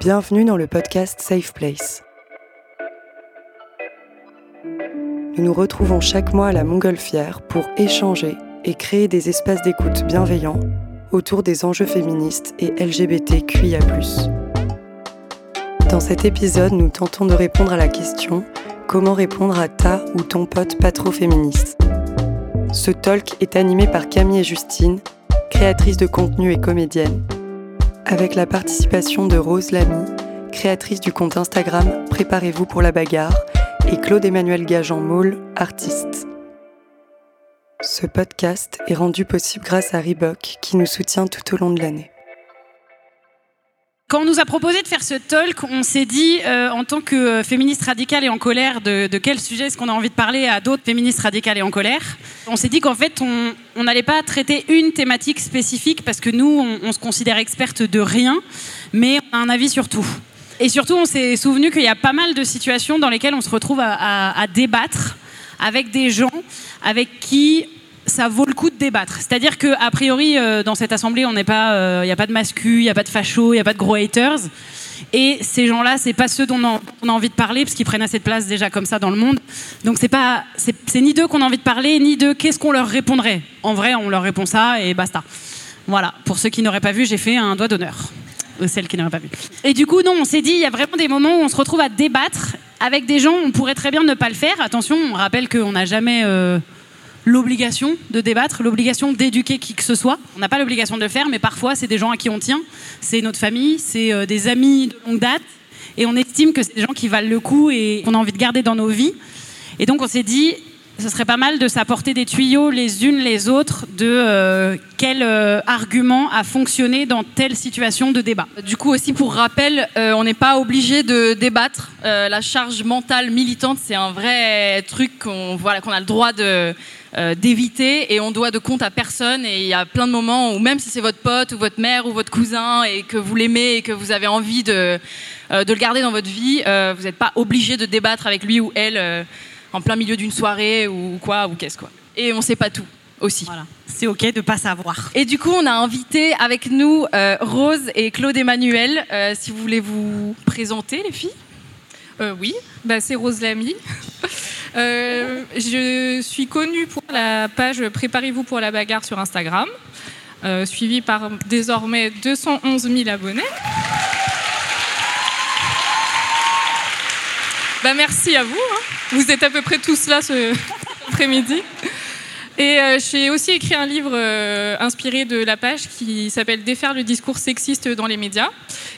Bienvenue dans le podcast Safe Place. Nous nous retrouvons chaque mois à la Montgolfière pour échanger et créer des espaces d'écoute bienveillants autour des enjeux féministes et LGBTQIA. Dans cet épisode, nous tentons de répondre à la question Comment répondre à ta ou ton pote pas trop féministe Ce talk est animé par Camille et Justine, créatrices de contenu et comédiennes, avec la participation de Rose Lamy, créatrice du compte Instagram Préparez-vous pour la bagarre, et Claude-Emmanuel Gajan-Maul, artiste. Ce podcast est rendu possible grâce à Reebok qui nous soutient tout au long de l'année. Quand on nous a proposé de faire ce talk, on s'est dit, euh, en tant que euh, féministe radicale et en colère, de, quel sujet est-ce qu'on a envie de parler à d'autres féministes radicales et en colère? On s'est dit qu'en fait, on n'allait pas traiter une thématique spécifique parce que nous, on, se considère experte de rien, mais on a un avis sur tout. Et surtout, on s'est souvenu qu'il y a pas mal de situations dans lesquelles on se retrouve à débattre avec des gens avec qui ça vaut le coup de débattre. C'est-à-dire que a priori euh, dans cette assemblée, on n'est pas, il euh, n'y a pas de mascu, il n'y a pas de facho, il n'y a pas de gros haters. Et ces gens-là, c'est pas ceux dont on a envie de parler parce qu'ils prennent assez de place déjà comme ça dans le monde. Donc c'est pas, c'est ni d'eux qu'on a envie de parler, ni de qu'est-ce qu'on leur répondrait. En vrai, on leur répond ça et basta. Voilà. Pour ceux qui n'auraient pas vu, j'ai fait un doigt d'honneur. Celles qui n'auraient pas vu. Et du coup, non, on s'est dit, il y a vraiment des moments où on se retrouve à débattre avec des gens, on pourrait très bien ne pas le faire. Attention, on rappelle qu'on n'a jamais euh, l'obligation de débattre, l'obligation d'éduquer qui que ce soit. On n'a pas l'obligation de le faire, mais parfois c'est des gens à qui on tient, c'est notre famille, c'est euh, des amis de longue date, et on estime que c'est des gens qui valent le coup et qu'on a envie de garder dans nos vies. Et donc on s'est dit, ce serait pas mal de s'apporter des tuyaux les unes les autres de euh, quel euh, argument a fonctionné dans telle situation de débat. Du coup aussi pour rappel, on n'est pas obligé de débattre. la charge mentale militante, c'est un vrai truc qu'on voilà, qu'on a le droit de euh, d'éviter et on doit de compte à personne et il y a plein de moments où même si c'est votre pote ou votre mère ou votre cousin et que vous l'aimez et que vous avez envie de, euh, de le garder dans votre vie, euh, vous n'êtes pas obligé de débattre avec lui ou elle en plein milieu d'une soirée ou quoi ou qu'est-ce quoi. Et on sait pas tout aussi. Voilà. C'est ok de pas savoir. Et du coup, on a invité avec nous Rose et Claude Emmanuel. si vous voulez vous présenter, les filles. oui, bah, c'est Rose Lamy. Euh, je suis connue pour la page Préparez-vous pour la bagarre sur Instagram, euh, suivie par désormais 211 000 abonnés. Bah, merci à vous. Hein. Vous êtes à peu près tous là ce après-midi. Et euh, j'ai aussi écrit un livre euh, inspiré de la page qui s'appelle Défaire le discours sexiste dans les médias,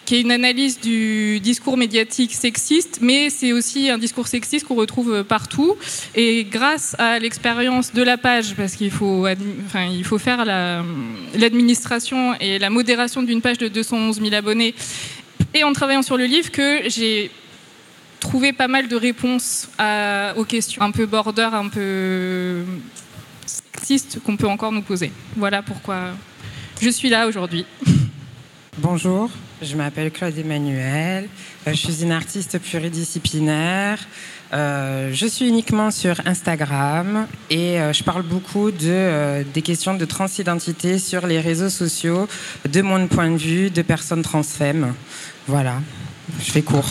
qui est une analyse du discours médiatique sexiste, mais c'est aussi un discours sexiste qu'on retrouve partout. Et grâce à l'expérience de la page, parce qu'il faut, il faut faire l'administration et la modération d'une page de 211 000 abonnés, et en travaillant sur le livre, que j'ai trouvé pas mal de réponses aux questions un peu border, un peu qu'on peut encore nous poser. Voilà pourquoi je suis là aujourd'hui. Bonjour, je m'appelle Claude Emmanuel, euh, je suis une artiste pluridisciplinaire. Euh, je suis uniquement sur Instagram et euh, je parle beaucoup de, des questions de transidentité sur les réseaux sociaux, de mon point de vue de personnes transfemmes. Voilà, je fais court.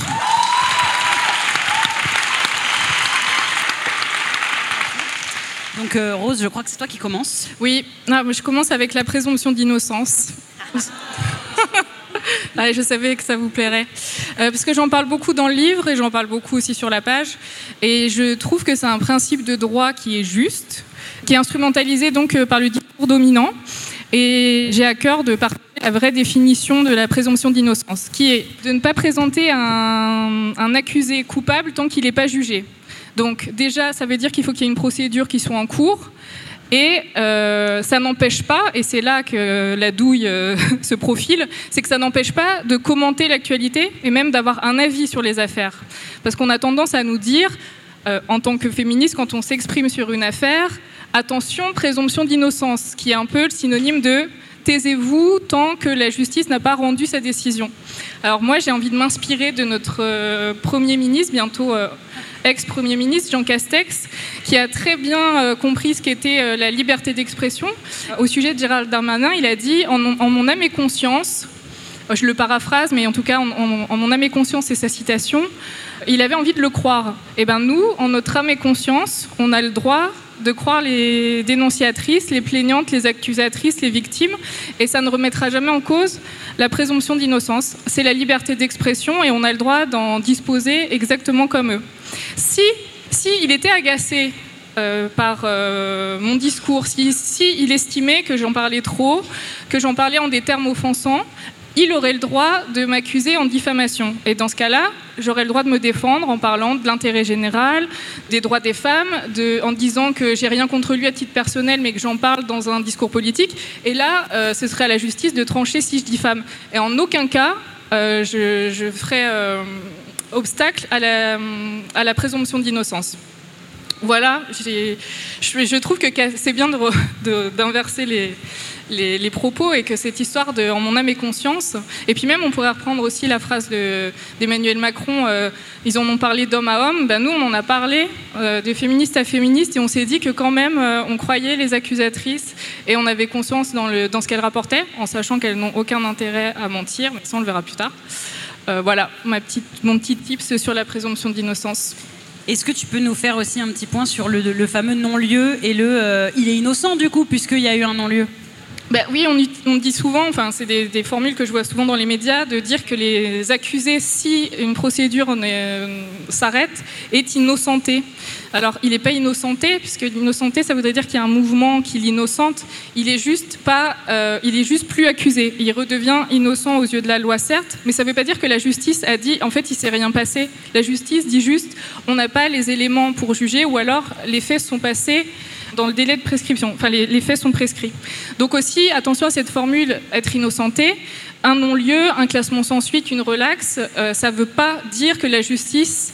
Donc euh, Rose, je crois que c'est toi qui commences. Oui, je commence avec la présomption d'innocence. je savais que ça vous plairait. Euh, parce que j'en parle beaucoup dans le livre et j'en parle beaucoup aussi sur la page. Et je trouve que c'est un principe de droit qui est juste, qui est instrumentalisé donc euh, par le discours dominant. Et j'ai à cœur de partager la vraie définition de la présomption d'innocence, qui est de ne pas présenter un, un accusé coupable tant qu'il n'est pas jugé. Donc déjà, ça veut dire qu'il faut qu'il y ait une procédure qui soit en cours. Et euh, ça n'empêche pas, et c'est là que la douille euh, se profile, c'est que ça n'empêche pas de commenter l'actualité et même d'avoir un avis sur les affaires. Parce qu'on a tendance à nous dire, euh, en tant que féministe, quand on s'exprime sur une affaire, attention, présomption d'innocence, qui est un peu le synonyme de taisez-vous tant que la justice n'a pas rendu sa décision. Alors moi, j'ai envie de m'inspirer de notre Premier ministre, bientôt ex-premier ministre Jean Castex, qui a très bien euh, compris ce qu'était euh, la liberté d'expression. Au sujet de Gérald Darmanin, il a dit en, mon âme et conscience, je le paraphrase, mais en tout cas, en, mon âme et conscience, c'est sa citation. Il avait envie de le croire. Et eh ben nous, en notre âme et conscience, on a le droit de croire les dénonciatrices, les plaignantes, les accusatrices, les victimes, et ça ne remettra jamais en cause la présomption d'innocence. C'est la liberté d'expression et on a le droit d'en disposer exactement comme eux. Si, si il était agacé euh, par euh, mon discours, si, si il estimait que j'en parlais trop, que j'en parlais en des termes offensants, il aurait le droit de m'accuser en diffamation. Et dans ce cas-là, j'aurais le droit de me défendre en parlant de l'intérêt général, des droits des femmes, de, en disant que j'ai rien contre lui à titre personnel, mais que j'en parle dans un discours politique. Et là, euh, ce serait à la justice de trancher si je diffame. Et en aucun cas, euh, je, je, ferai euh, obstacle à la, présomption d'innocence. Voilà, je, je, trouve que c'est bien d'inverser les, les, propos et que cette histoire de En mon âme et conscience, et puis même on pourrait reprendre aussi la phrase d'Emmanuel Macron, euh, ils en ont parlé d'homme à homme, ben nous on en a parlé euh, de féministe à féministe et on s'est dit que quand même euh, on croyait les accusatrices et on avait conscience dans, le, dans ce qu'elles rapportaient, en sachant qu'elles n'ont aucun intérêt à mentir, mais ça on le verra plus tard. voilà ma petite, mon petit tips sur la présomption d'innocence. Est-ce que tu peux nous faire aussi un petit point sur le, le fameux non-lieu et le il est innocent du coup puisqu'il y a eu un non-lieu? Bah oui, on, dit souvent, enfin, c'est des, formules que je vois souvent dans les médias, de dire que les accusés, si une procédure euh, s'arrête, est innocenté. Alors, il n'est pas innocenté, puisque innocenté, ça voudrait dire qu'il y a un mouvement qui l'innocente. Il est juste pas, euh, il est juste plus accusé. Il redevient innocent aux yeux de la loi, certes, mais ça ne veut pas dire que la justice a dit, en fait, il s'est rien passé. La justice dit juste, on n'a pas les éléments pour juger, ou alors les faits sont passés dans le délai de prescription. Enfin, les, faits sont prescrits. Donc aussi, attention à cette formule être innocenté. Un non-lieu, un classement sans suite, une relaxe, euh, ça ne veut pas dire que la justice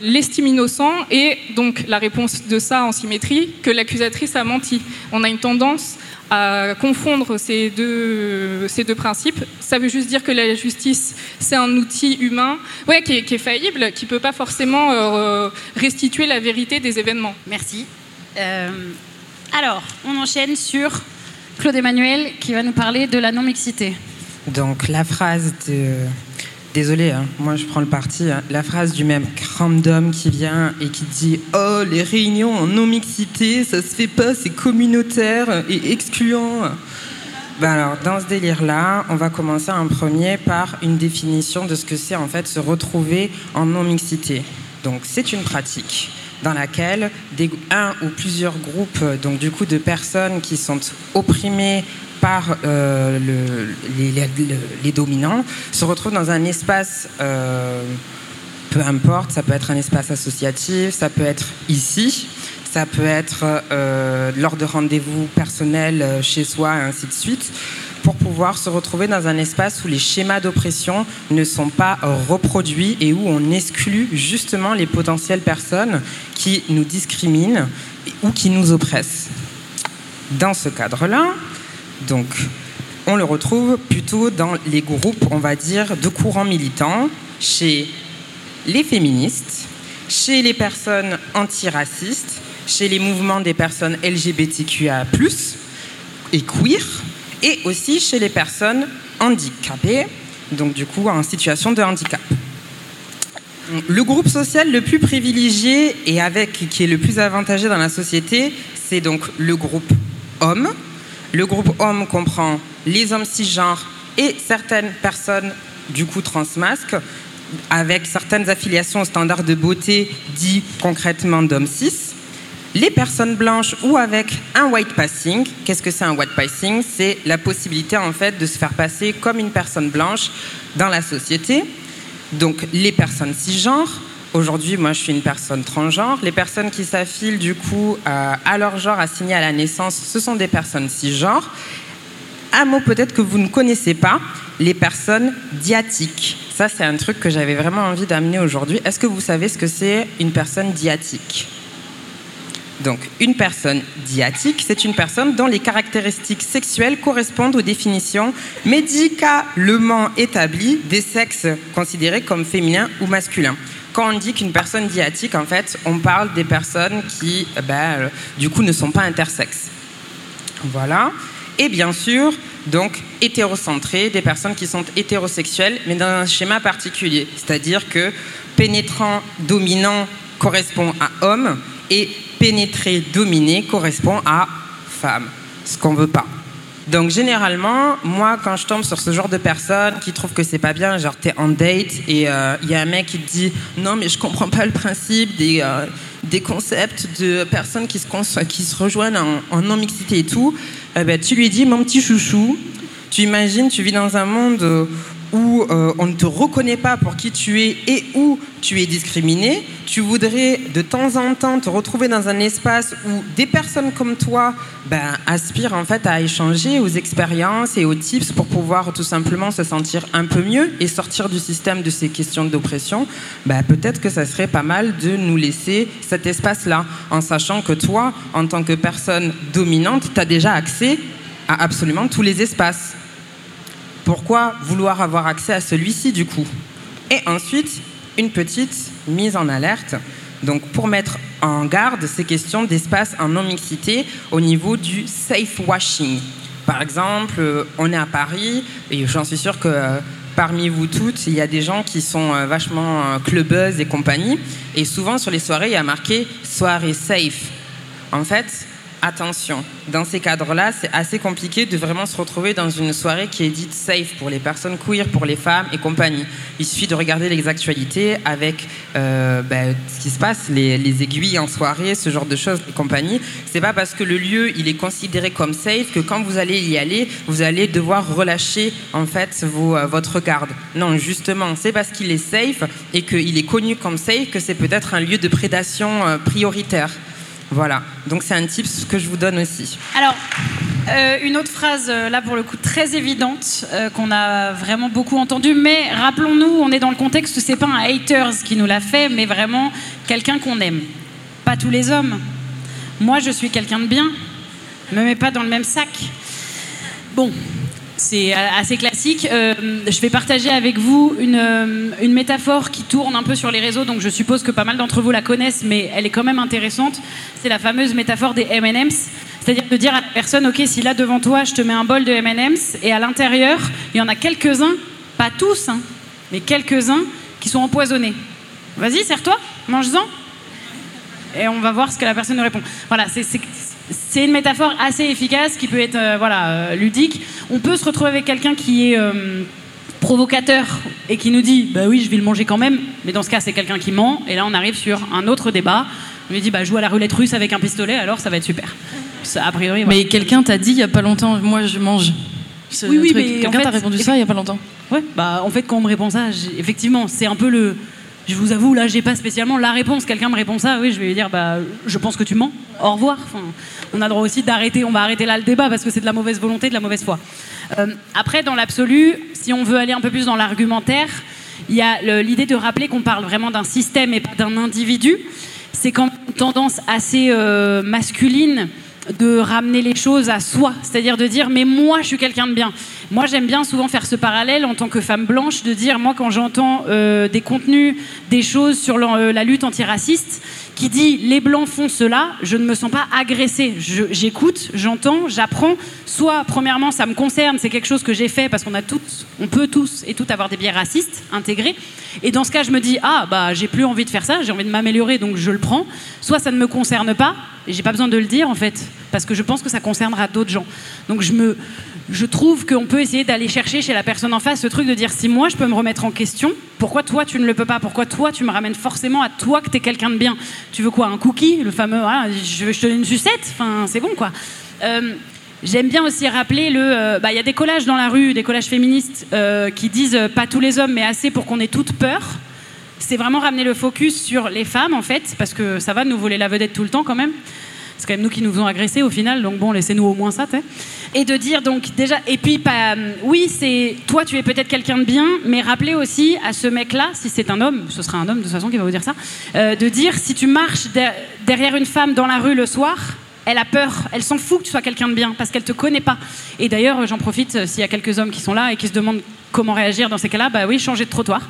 l'estime innocent et donc la réponse de ça en symétrie, que l'accusatrice a menti. On a une tendance à confondre ces deux, ces deux principes. Ça veut juste dire que la justice, c'est un outil humain ouais, qui, est, faillible, qui ne peut pas forcément euh, restituer la vérité des événements. Merci. Euh, alors, on enchaîne sur Claude Emmanuel qui va nous parler de la non-mixité. Donc, la phrase de. Désolé, hein, moi je prends le parti. Hein. La phrase du même random qui vient et qui dit Oh, les réunions en non-mixité, ça se fait pas, c'est communautaire et excluant. Ben alors, dans ce délire-là, on va commencer en premier par une définition de ce que c'est en fait se retrouver en non-mixité. Donc, c'est une pratique dans laquelle un ou plusieurs groupes donc du coup de personnes qui sont opprimées par euh, les, dominants se retrouvent dans un espace euh, peu importe, ça peut être un espace associatif, ça peut être ici, ça peut être euh, lors de rendez-vous personnels chez soi, et ainsi de suite pour pouvoir se retrouver dans un espace où les schémas d'oppression ne sont pas reproduits et où on exclut justement les potentielles personnes qui nous discriminent ou qui nous oppressent. Dans ce cadre-là, donc, on le retrouve plutôt dans les groupes, on va dire, de courants militants, chez les féministes, chez les personnes antiracistes, chez les mouvements des personnes LGBTQA+, et queer, et aussi chez les personnes handicapées, donc du coup en situation de handicap. Le groupe social le plus privilégié et avec qui est le plus avantagé dans la société, c'est donc le groupe homme. Le groupe homme comprend les hommes cisgenres et certaines personnes du coup transmasques avec certaines affiliations aux standards de beauté dit concrètement d'hommes cis les personnes blanches ou avec un white passing. Qu'est-ce que c'est un white passing? C'est la possibilité en fait de se faire passer comme une personne blanche dans la société. Donc les personnes cisgenres. Aujourd'hui, moi, je suis une personne transgenre. Les personnes qui s'affilent du coup à leur genre assigné à la naissance, ce sont des personnes cisgenres. Un mot peut-être que vous ne connaissez pas, les personnes diatiques. Ça, c'est un truc que j'avais vraiment envie d'amener aujourd'hui. Est-ce que vous savez ce que c'est une personne diatique? Donc, une personne diatique, c'est une personne dont les caractéristiques sexuelles correspondent aux définitions médicalement établies des sexes considérés comme féminins ou masculins. Quand on dit qu'une personne diatique, en fait, on parle des personnes qui, ben, du coup, ne sont pas intersexes. Voilà. Et bien sûr, donc hétérocentrées, des personnes qui sont hétérosexuelles, mais dans un schéma particulier. C'est-à-dire que pénétrant, dominant correspond à homme et pénétrer, dominer correspond à femme, ce qu'on veut pas. Donc généralement, moi, quand je tombe sur ce genre de personnes qui trouvent que c'est pas bien, genre t'es en date et il euh, y a un mec qui te dit non mais je comprends pas le principe des, euh, des concepts de personnes qui se, qui se rejoignent en, non-mixité et tout, eh ben, tu lui dis mon petit chouchou, tu imagines, tu vis dans un monde où euh, on ne te reconnaît pas pour qui tu es et où tu es discriminé, tu voudrais de temps en temps te retrouver dans un espace où des personnes comme toi ben, aspirent en fait à échanger aux expériences et aux tips pour pouvoir tout simplement se sentir un peu mieux et sortir du système de ces questions d'oppression, ben, peut-être que ça serait pas mal de nous laisser cet espace-là, en sachant que toi, en tant que personne dominante, tu as déjà accès à absolument tous les espaces. Pourquoi vouloir avoir accès à celui-ci du coup? Et ensuite, une petite mise en alerte. Donc pour mettre en garde ces questions d'espace en non-mixité au niveau du safe washing. Par exemple, euh, on est à Paris et j'en suis sûre que euh, parmi vous toutes, il y a des gens qui sont euh, vachement clubbeuses et compagnie. Et souvent sur les soirées, il y a marqué soirée safe. En fait, attention. Dans ces cadres-là, c'est assez compliqué de vraiment se retrouver dans une soirée qui est dite safe pour les personnes queer, pour les femmes et compagnie. Il suffit de regarder les actualités avec euh, ben, ce qui se passe, les, aiguilles en soirée, ce genre de choses et compagnie. C'est pas parce que le lieu il est considéré comme safe que quand vous allez y aller, vous allez devoir relâcher en fait euh, votre garde. Non, justement, c'est parce qu'il est safe et qu'il est connu comme safe que c'est peut-être un lieu de prédation euh, prioritaire. Voilà, donc c'est un tip que je vous donne aussi. Alors, euh, une autre phrase, euh, là pour le coup très évidente, euh, qu'on a vraiment beaucoup entendue, mais rappelons-nous, on est dans le contexte, c'est pas un haters qui nous l'a fait, mais vraiment quelqu'un qu'on aime. Pas tous les hommes. Moi, je suis quelqu'un de bien, me mets pas dans le même sac. Bon, c'est assez classique. Euh, je vais partager avec vous euh, une, métaphore qui tourne un peu sur les réseaux, donc je suppose que pas mal d'entre vous la connaissent, mais elle est quand même intéressante. C'est la fameuse métaphore des M&M's. C'est-à-dire de dire à la personne, ok, si là devant toi, je te mets un bol de M&M's, et à l'intérieur, il y en a quelques-uns, pas tous, hein, mais quelques-uns qui sont empoisonnés. Vas-y, serre-toi, mange-en. Et on va voir ce que la personne nous répond. Voilà, c'est c'est une métaphore assez efficace qui peut être euh, voilà, euh, ludique. On peut se retrouver avec quelqu'un qui est euh, provocateur et qui nous dit bah oui je vais le manger quand même. Mais dans ce cas c'est quelqu'un qui ment. Et là on arrive sur un autre débat. On lui dit bah joue à la roulette russe avec un pistolet alors ça va être super. A priori mais quelqu'un t'a dit il y a pas longtemps moi je mange. Oui oui mais quelqu'un t'a répondu ça il y a pas longtemps? Ouais bah en fait quand on me répond ça effectivement c'est un peu le je vous avoue, là, j'ai pas spécialement la réponse. Quelqu'un me répond ça, oui, je vais lui dire, bah, je pense que tu mens. Au revoir. Enfin, on a droit aussi d'arrêter. On va arrêter là le débat parce que c'est de la mauvaise volonté, de la mauvaise foi. Euh, après, dans l'absolu, si on veut aller un peu plus dans l'argumentaire, il y a l'idée de rappeler qu'on parle vraiment d'un système et pas d'un individu. C'est quand même une tendance assez euh, masculine de ramener les choses à soi, c'est-à-dire de dire mais moi je suis quelqu'un de bien. Moi j'aime bien souvent faire ce parallèle en tant que femme blanche, de dire moi quand j'entends euh, des contenus, des choses sur la, la lutte antiraciste, qui dit les blancs font cela, je ne me sens pas agressée. J'écoute, j'entends, j'apprends. Soit, premièrement, ça me concerne, c'est quelque chose que j'ai fait parce qu'on a toutes, on peut tous et toutes avoir des biais racistes intégrés. Et dans ce cas, je me dis ah bah j'ai plus envie de faire ça, j'ai envie de m'améliorer, donc je le prends. Soit ça ne me concerne pas et j'ai pas besoin de le dire en fait parce que je pense que ça concernera d'autres gens. Donc je me je trouve qu'on peut essayer d'aller chercher chez la personne en face ce truc de dire si moi je peux me remettre en question, pourquoi toi tu ne le peux pas? Pourquoi toi tu me ramènes forcément à toi que tu es quelqu'un de bien? Tu veux quoi Un cookie? Le fameux ah, je, te donne une sucette? Enfin, c'est bon quoi. Euh, j'aime bien aussi rappeler le. Euh, bah, il y a des collages dans la rue, des collages féministes euh, qui disent pas tous les hommes, mais assez pour qu'on ait toute peur. C'est vraiment ramener le focus sur les femmes en fait, parce que ça va nous voler la vedette tout le temps quand même. C'est quand même nous qui nous faisons agresser au final, donc bon, laissez-nous au moins ça. Et de dire donc déjà, et puis pas, oui, c'est toi, tu es peut-être quelqu'un de bien, mais rappelez aussi à ce mec-là, si c'est un homme, ce sera un homme de toute façon qui va vous dire ça, euh, de dire si tu marches derrière une femme dans la rue le soir, elle a peur, elle s'en fout que tu sois quelqu'un de bien parce qu'elle te connaît pas. Et d'ailleurs, j'en profite euh, s'il y a quelques hommes qui sont là et qui se demandent comment réagir dans ces cas-là, bah oui, changer de trottoir.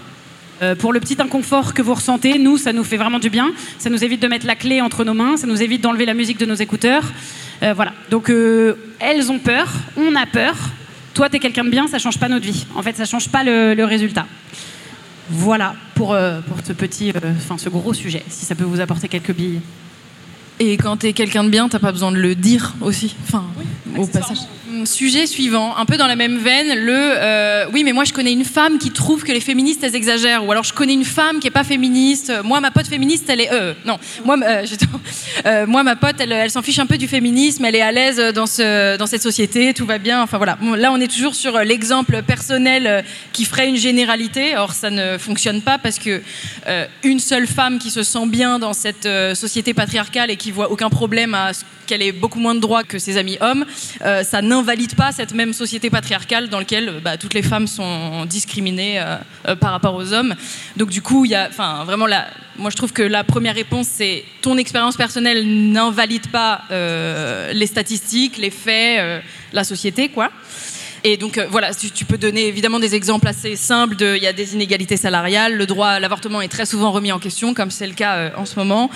Euh, pour le petit inconfort que vous ressentez, nous, ça nous fait vraiment du bien. Ça nous évite de mettre la clé entre nos mains, ça nous évite d'enlever la musique de nos écouteurs. Euh, voilà. Donc, euh, elles ont peur, on a peur. toi, t'es quelqu'un de bien, ça change pas notre vie. En fait, ça change pas le, le résultat. Voilà pour, pour ce petit, enfin ce gros sujet, si ça peut vous apporter quelques billes. Et quand t'es quelqu'un de bien, t'as pas besoin de le dire aussi. Enfin, au passage. Sujet suivant, un peu dans la même veine, le euh, oui, mais moi je connais une femme qui trouve que les féministes elles exagèrent, ou alors je connais une femme qui est pas féministe. Moi, ma pote féministe, elle est euh, non, moi, euh, euh, moi ma pote, elle, s'en fiche un peu du féminisme, elle est à l'aise dans ce dans cette société, tout va bien. Enfin voilà, là on est toujours sur l'exemple personnel euh, qui ferait une généralité. Or ça ne fonctionne pas parce que euh, une seule femme qui se sent bien dans cette euh, société patriarcale et qui voit aucun problème à ce qu'elle ait beaucoup moins de droits que ses amis hommes, euh, ça n'invalide pas cette même société patriarcale dans laquelle euh, bah, toutes les femmes sont discriminées euh, euh, par rapport aux hommes. Donc du coup, il y a, enfin vraiment la, moi je trouve que la première réponse c'est ton expérience personnelle n'invalide pas les statistiques, les faits, la société quoi. Et donc euh, voilà, tu, tu peux donner évidemment des exemples assez simples de, il y a des inégalités salariales, le droit à l'avortement est très souvent remis en question, comme c'est le cas euh, en ce moment.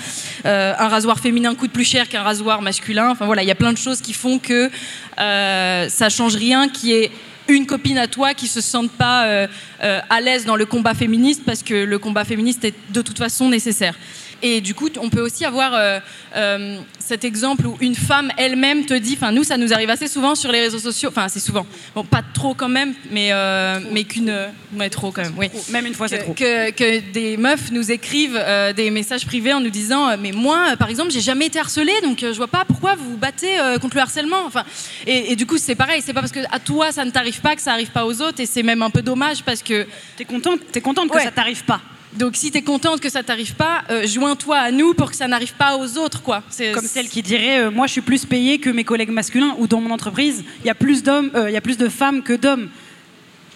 Euh, un rasoir féminin coûte plus cher qu'un rasoir masculin. Enfin voilà, il y a plein de choses qui font que ça change rien, qui est une copine à toi qui se sente pas à l'aise dans le combat féministe parce que le combat féministe est de toute façon nécessaire. Et du coup, on peut aussi avoir euh, euh, cet exemple où une femme elle-même te dit, enfin nous, ça nous arrive assez souvent sur les réseaux sociaux, enfin assez souvent, bon pas trop quand même, mais euh, mais qu'une, ouais trop quand même, oui. Même une fois, c'est trop. que, que des meufs nous écrivent des messages privés en nous disant mais moi par exemple j'ai jamais été harcelée donc je vois pas pourquoi vous vous battez contre le harcèlement enfin et, et du coup c'est pareil c'est pas parce que à toi ça ne t'arrive pas que ça arrive pas aux autres et c'est même un peu dommage parce que T'es contente, t'es contente que Ouais. ça t'arrive pas. Donc si t'es contente que ça t'arrive pas euh, joins-toi à nous pour que ça n'arrive pas aux autres quoi c'est Comme celle qui dirait euh, Moi, je suis plus payée que mes collègues masculins, ou dans mon entreprise, il y a plus d'hommes, euh, il y a plus de femmes que d'hommes.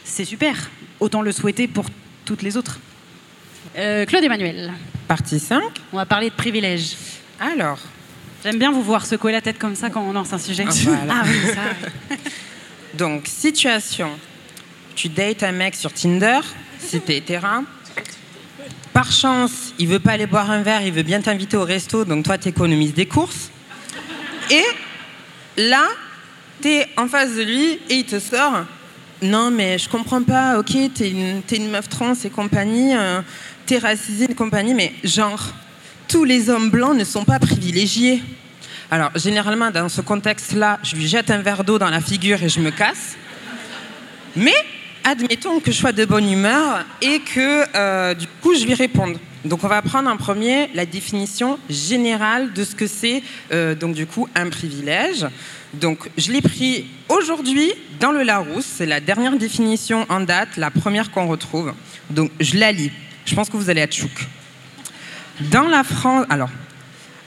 C'est super. Autant le souhaiter pour toutes les autres. Euh, Claude Emmanuel, Partie 5. on va parler de privilèges. Alors, J'aime bien vous voir secouer la tête comme ça quand on lance un sujet. Ah, voilà. Ah oui, ça. donc, situation. Tu dates un mec sur Tinder, si t'es terrain. Par chance, il veut pas aller boire un verre, il veut bien t'inviter au resto, donc toi, t'économises des courses. Et là, t'es en face de lui et il te sort Non, mais je comprends pas, ok, t'es une, t'es une meuf trans et compagnie, euh, t'es racisée et compagnie, mais genre, tous les hommes blancs ne sont pas privilégiés. Alors, généralement, dans ce contexte-là, je lui jette un verre d'eau dans la figure et je me casse. Mais admettons que je sois de bonne humeur et que euh, du coup je lui réponde. Donc on va prendre en premier la définition générale de ce que c'est euh, donc du coup un privilège. Donc je l'ai pris aujourd'hui dans le Larousse, c'est la dernière définition en date, la première qu'on retrouve. Donc je la lis. Je pense que vous allez être chouk. Dans la France, alors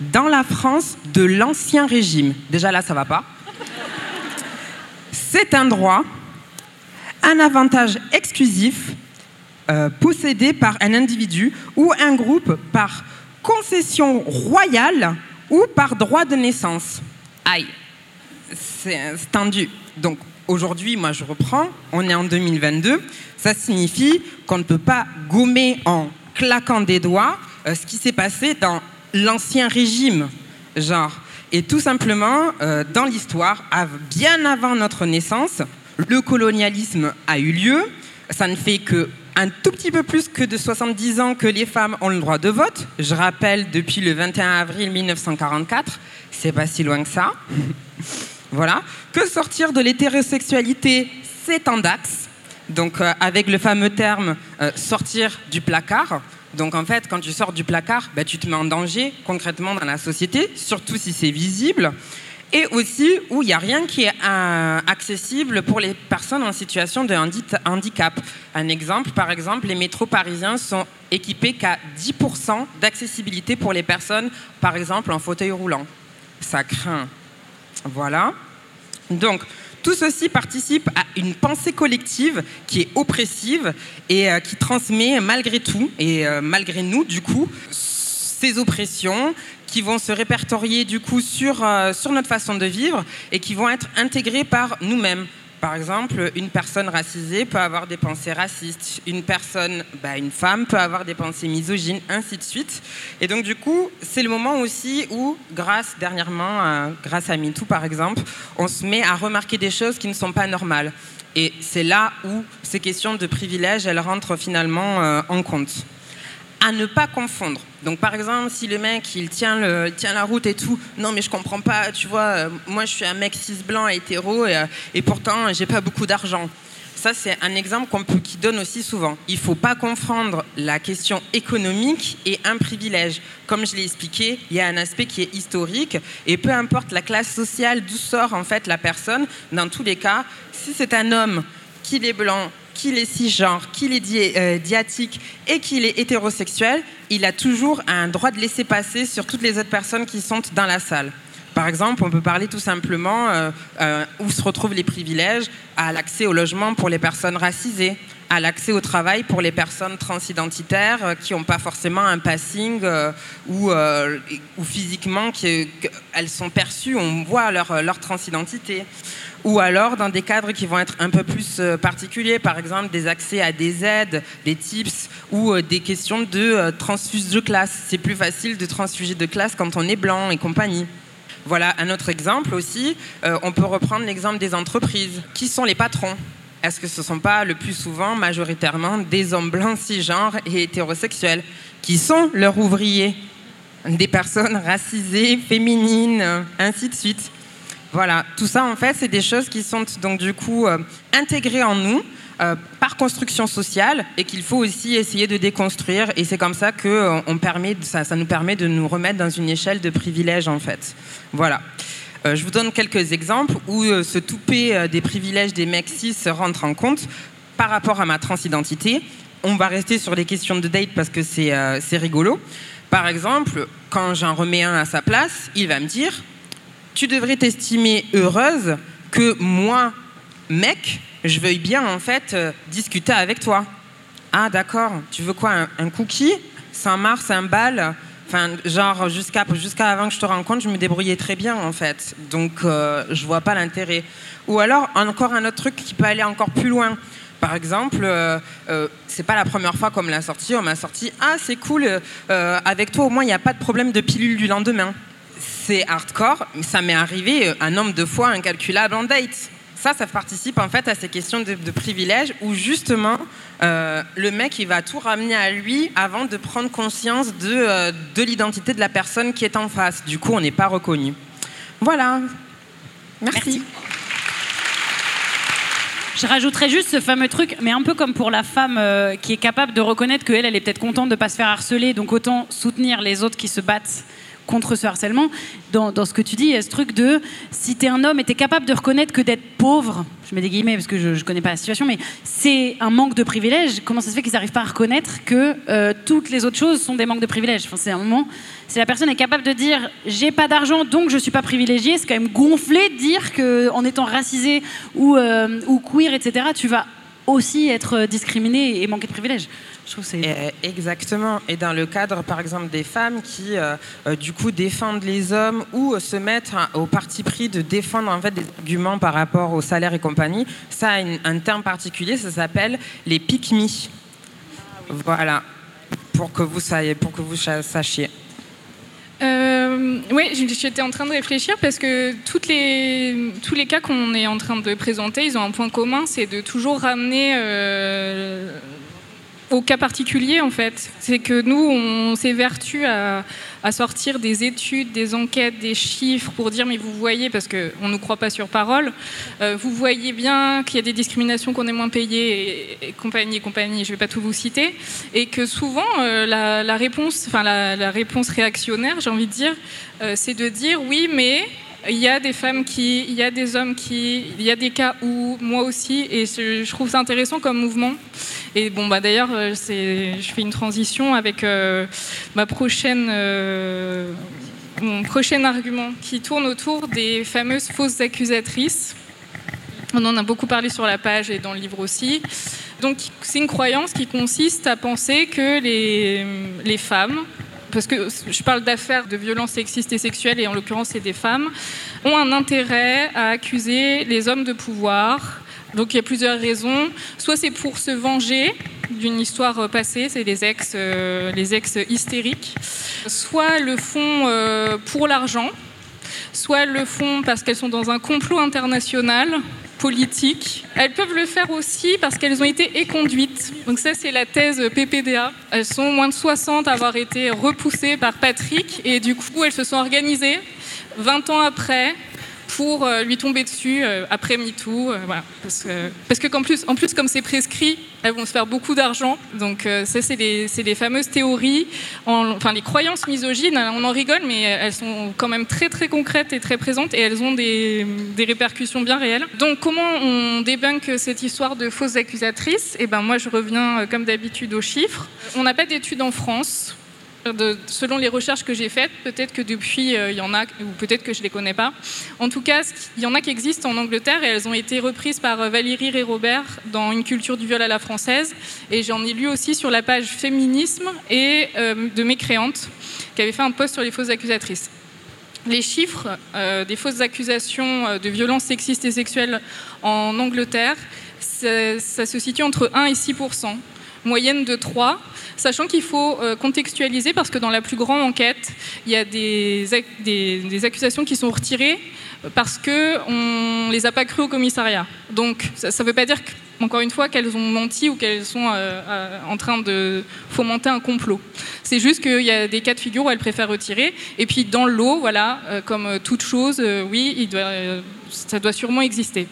dans la France de l'ancien régime, déjà là ça va pas. C'est un droit un avantage exclusif euh, possédé par un individu ou un groupe par concession royale ou par droit de naissance. Aïe, c'est tendu. Donc aujourd'hui, moi je reprends, on est en 2022, ça signifie qu'on ne peut pas gommer en claquant des doigts euh, ce qui s'est passé dans l'ancien régime, genre. Et tout simplement, euh, dans l'histoire, bien avant notre naissance, le colonialisme a eu lieu. Ça ne fait que un tout petit peu plus que de 70 ans que les femmes ont le droit de vote. Je rappelle, depuis le 21 avril 1944, c'est pas si loin que ça. Voilà. Que sortir de l'hétérosexualité, c'est en dax. Donc, euh, avec le fameux terme euh, sortir du placard. Donc, en fait, quand tu sors du placard, bah, tu te mets en danger concrètement dans la société, surtout si c'est visible. Et aussi où il n'y a rien qui est euh, accessible pour les personnes en situation de handi- handicap. Un exemple, par exemple, les métros parisiens sont équipés qu'à 10% d'accessibilité pour les personnes, par exemple, en fauteuil roulant. Ça craint. Voilà. Donc, tout ceci participe à une pensée collective qui est oppressive et euh, qui transmet malgré tout et euh, malgré nous, du coup, ces oppressions qui vont se répertorier du coup sur, euh, sur notre façon de vivre et qui vont être intégrées par nous-mêmes. Par exemple, une personne racisée peut avoir des pensées racistes, une personne, bah, une femme peut avoir des pensées misogynes, ainsi de suite. Et donc du coup, c'est le moment aussi où, grâce dernièrement, grâce à MeToo par exemple, on se met à remarquer des choses qui ne sont pas normales. Et c'est là où ces questions de privilèges, elles rentrent finalement euh, en compte. À ne pas confondre. Donc par exemple, si le mec, il tient, la route et tout, non mais je comprends pas, tu vois, euh, moi je suis un mec cis blanc hétéro et, euh, et pourtant j'ai pas beaucoup d'argent ça, c'est un exemple qu'on peut, qui donne aussi souvent. Il faut pas confondre la question économique et un privilège. Comme je l'ai expliqué, il y a un aspect qui est historique et peu importe la classe sociale d'où sort en fait la personne, dans tous les cas, si c'est un homme, qu'il est blanc, qu'il est cisgenre, qu'il est euh, diatique et qu'il est hétérosexuel, il a toujours un droit de laisser passer sur toutes les autres personnes qui sont dans la salle. Par exemple, on peut parler tout simplement euh, euh, où se retrouvent les privilèges à l'accès au logement pour les personnes racisées, à l'accès au travail pour les personnes transidentitaires qui n'ont pas forcément un passing ou, physiquement qui, elles sont perçues, on voit leur transidentité ou alors dans des cadres qui vont être un peu plus particuliers, par exemple des accès à des aides, des tips ou des questions de transfuge de classe. C'est plus facile de transfuger de classe quand on est blanc et compagnie. Voilà un autre exemple aussi. Euh, on peut reprendre l'exemple des entreprises. Qui sont les patrons? Est-ce que ce ne sont pas le plus souvent, majoritairement, des hommes blancs, cisgenres et hétérosexuels? Qui sont leurs ouvriers? Des personnes racisées, féminines, ainsi de suite. Voilà, tout ça en fait, c'est des choses qui sont donc du coup euh, intégrées en nous euh, par construction sociale et qu'il faut aussi essayer de déconstruire. Et c'est comme ça que euh, on permet, ça, ça, nous permet de nous remettre dans une échelle de privilèges en fait. Voilà. Je vous donne quelques exemples où ce toupet des privilèges des mecs cis rentre en compte par rapport à ma transidentité. On va rester sur les questions de date parce que c'est rigolo. Par exemple, quand j'en remets un à sa place, il va me dire Tu devrais t'estimer heureuse que moi, mec, je veuille bien en fait euh, discuter avec toi. Ah d'accord, tu veux quoi un, cookie Saint-Mars, un bal? Enfin, genre, jusqu'à avant que je te rencontre, je me débrouillais très bien, en fait. Donc, euh, je vois pas l'intérêt. Ou alors, encore un autre truc qui peut aller encore plus loin. Par exemple, euh, euh c'est pas la première fois qu'on me l'a sorti. On m'a sorti Ah, c'est cool, avec toi, au moins, il n'y a pas de problème de pilule du lendemain. C'est hardcore, mais ça m'est arrivé un nombre de fois incalculable en date ça, ça participe en fait à ces questions de, privilèges où justement euh, le mec il va tout ramener à lui avant de prendre conscience de, euh, de l'identité de la personne qui est en face. Du coup, on n'est pas reconnu. Voilà. Merci. Je rajouterais juste ce fameux truc, mais un peu comme pour la femme euh, qui est capable de reconnaître qu'elle, elle est peut-être contente de ne pas se faire harceler, donc autant soutenir les autres qui se battent contre ce harcèlement, dans, dans, ce que tu dis, il y a ce truc de si tu es un homme et tu es capable de reconnaître que d'être pauvre, je mets des guillemets parce que je ne connais pas la situation, mais c'est un manque de privilèges, comment ça se fait qu'ils n'arrivent pas à reconnaître que euh, toutes les autres choses sont des manques de privilèges? Enfin, C'est un moment, si la personne est capable de dire j'ai pas d'argent donc je suis pas privilégié, c'est quand même gonflé de dire qu'en étant racisé ou, euh, ou queer, etc., tu vas aussi être discriminé et manquer de privilèges. Euh, exactement. Et dans le cadre, par exemple, des femmes qui, euh, euh, du coup, défendent les hommes ou se mettent au parti pris de défendre en fait des arguments par rapport au salaire et compagnie, ça a un terme particulier, ça s'appelle les pick Voilà, pour que vous. Pour que vous sachiez. Oui, j'étais en train de réfléchir parce que toutes les, tous les cas qu'on est en train de présenter, ils ont un point commun, c'est de toujours ramener au cas particulier en fait. C'est que nous, on s'évertue à, à sortir des études, des enquêtes, des chiffres pour dire mais vous voyez, parce qu'on ne nous croit pas sur parole, euh, vous voyez bien qu'il y a des discriminations, qu'on est moins payé et, compagnie et compagnie, je ne vais pas tout vous citer, et que souvent euh, la, réponse, la, réponse réactionnaire, j'ai envie de dire, euh, c'est de dire oui mais il y a des femmes qui, il y a des hommes qui, il y a des cas où moi aussi, et je, trouve ça intéressant comme mouvement. Et bon, bah d'ailleurs, euh, je fais une transition avec euh, euh, mon prochain argument qui tourne autour des fameuses fausses accusatrices. On en a beaucoup parlé sur la page et dans le livre aussi. Donc, c'est une croyance qui consiste à penser que les femmes, parce que je parle d'affaires de violences sexistes et sexuelles, et en l'occurrence c'est des femmes, ont un intérêt à accuser les hommes de pouvoir Donc il y a plusieurs raisons. Soit c'est pour se venger d'une histoire passée, c'est les ex, euh, les ex hystériques. Soit le font euh, pour l'argent, soit le font parce qu'elles sont dans un complot international Elles peuvent le faire aussi parce qu'elles ont été éconduites. Donc ça, c'est la thèse PPDA. Elles sont moins de 60 à avoir été repoussées par Patrick et du coup, elles se sont organisées 20 ans après pour euh, lui tomber dessus euh, après MeToo. Euh, voilà. Parce, parce que qu'en plus, en plus, comme c'est prescrit, elles vont se faire beaucoup d'argent. Donc ça, c'est les, les fameuses théories, en- enfin les croyances misogynes. On en rigole, mais elles sont quand même très très concrètes et très présentes et elles ont des, des répercussions bien réelles. Donc comment on débunk cette histoire de fausses accusatrices? Eh ben moi, je reviens comme d'habitude aux chiffres. On n'a pas d'études en France. Selon les recherches que j'ai faites, peut-être que depuis euh, il y en a, ou peut-être que je les connais pas. En tout cas, il y en a qui existent en Angleterre et elles ont été reprises par euh, Valérie Ré Robert dans Une culture du viol à la française. Et j'en ai lu aussi sur la page Féminisme et euh, de Mécréante, qui avait fait un post sur les fausses accusatrices. Les chiffres euh, des fausses accusations de violences sexistes et sexuelles en Angleterre, ça se situe entre 1 et 6% moyenne de 3, sachant qu'il faut euh, contextualiser parce que dans la plus grande enquête, il y a des, ac- des- des accusations qui sont retirées parce qu'on ne les a pas crues au commissariat. Donc ça ne veut pas dire, encore une fois, qu'elles ont menti ou qu'elles sont euh, euh, en train de fomenter un complot. C'est juste qu'il y a des cas de figure où elles préfèrent retirer. Et puis dans l'eau, voilà, comme toute chose, oui, ça doit sûrement exister.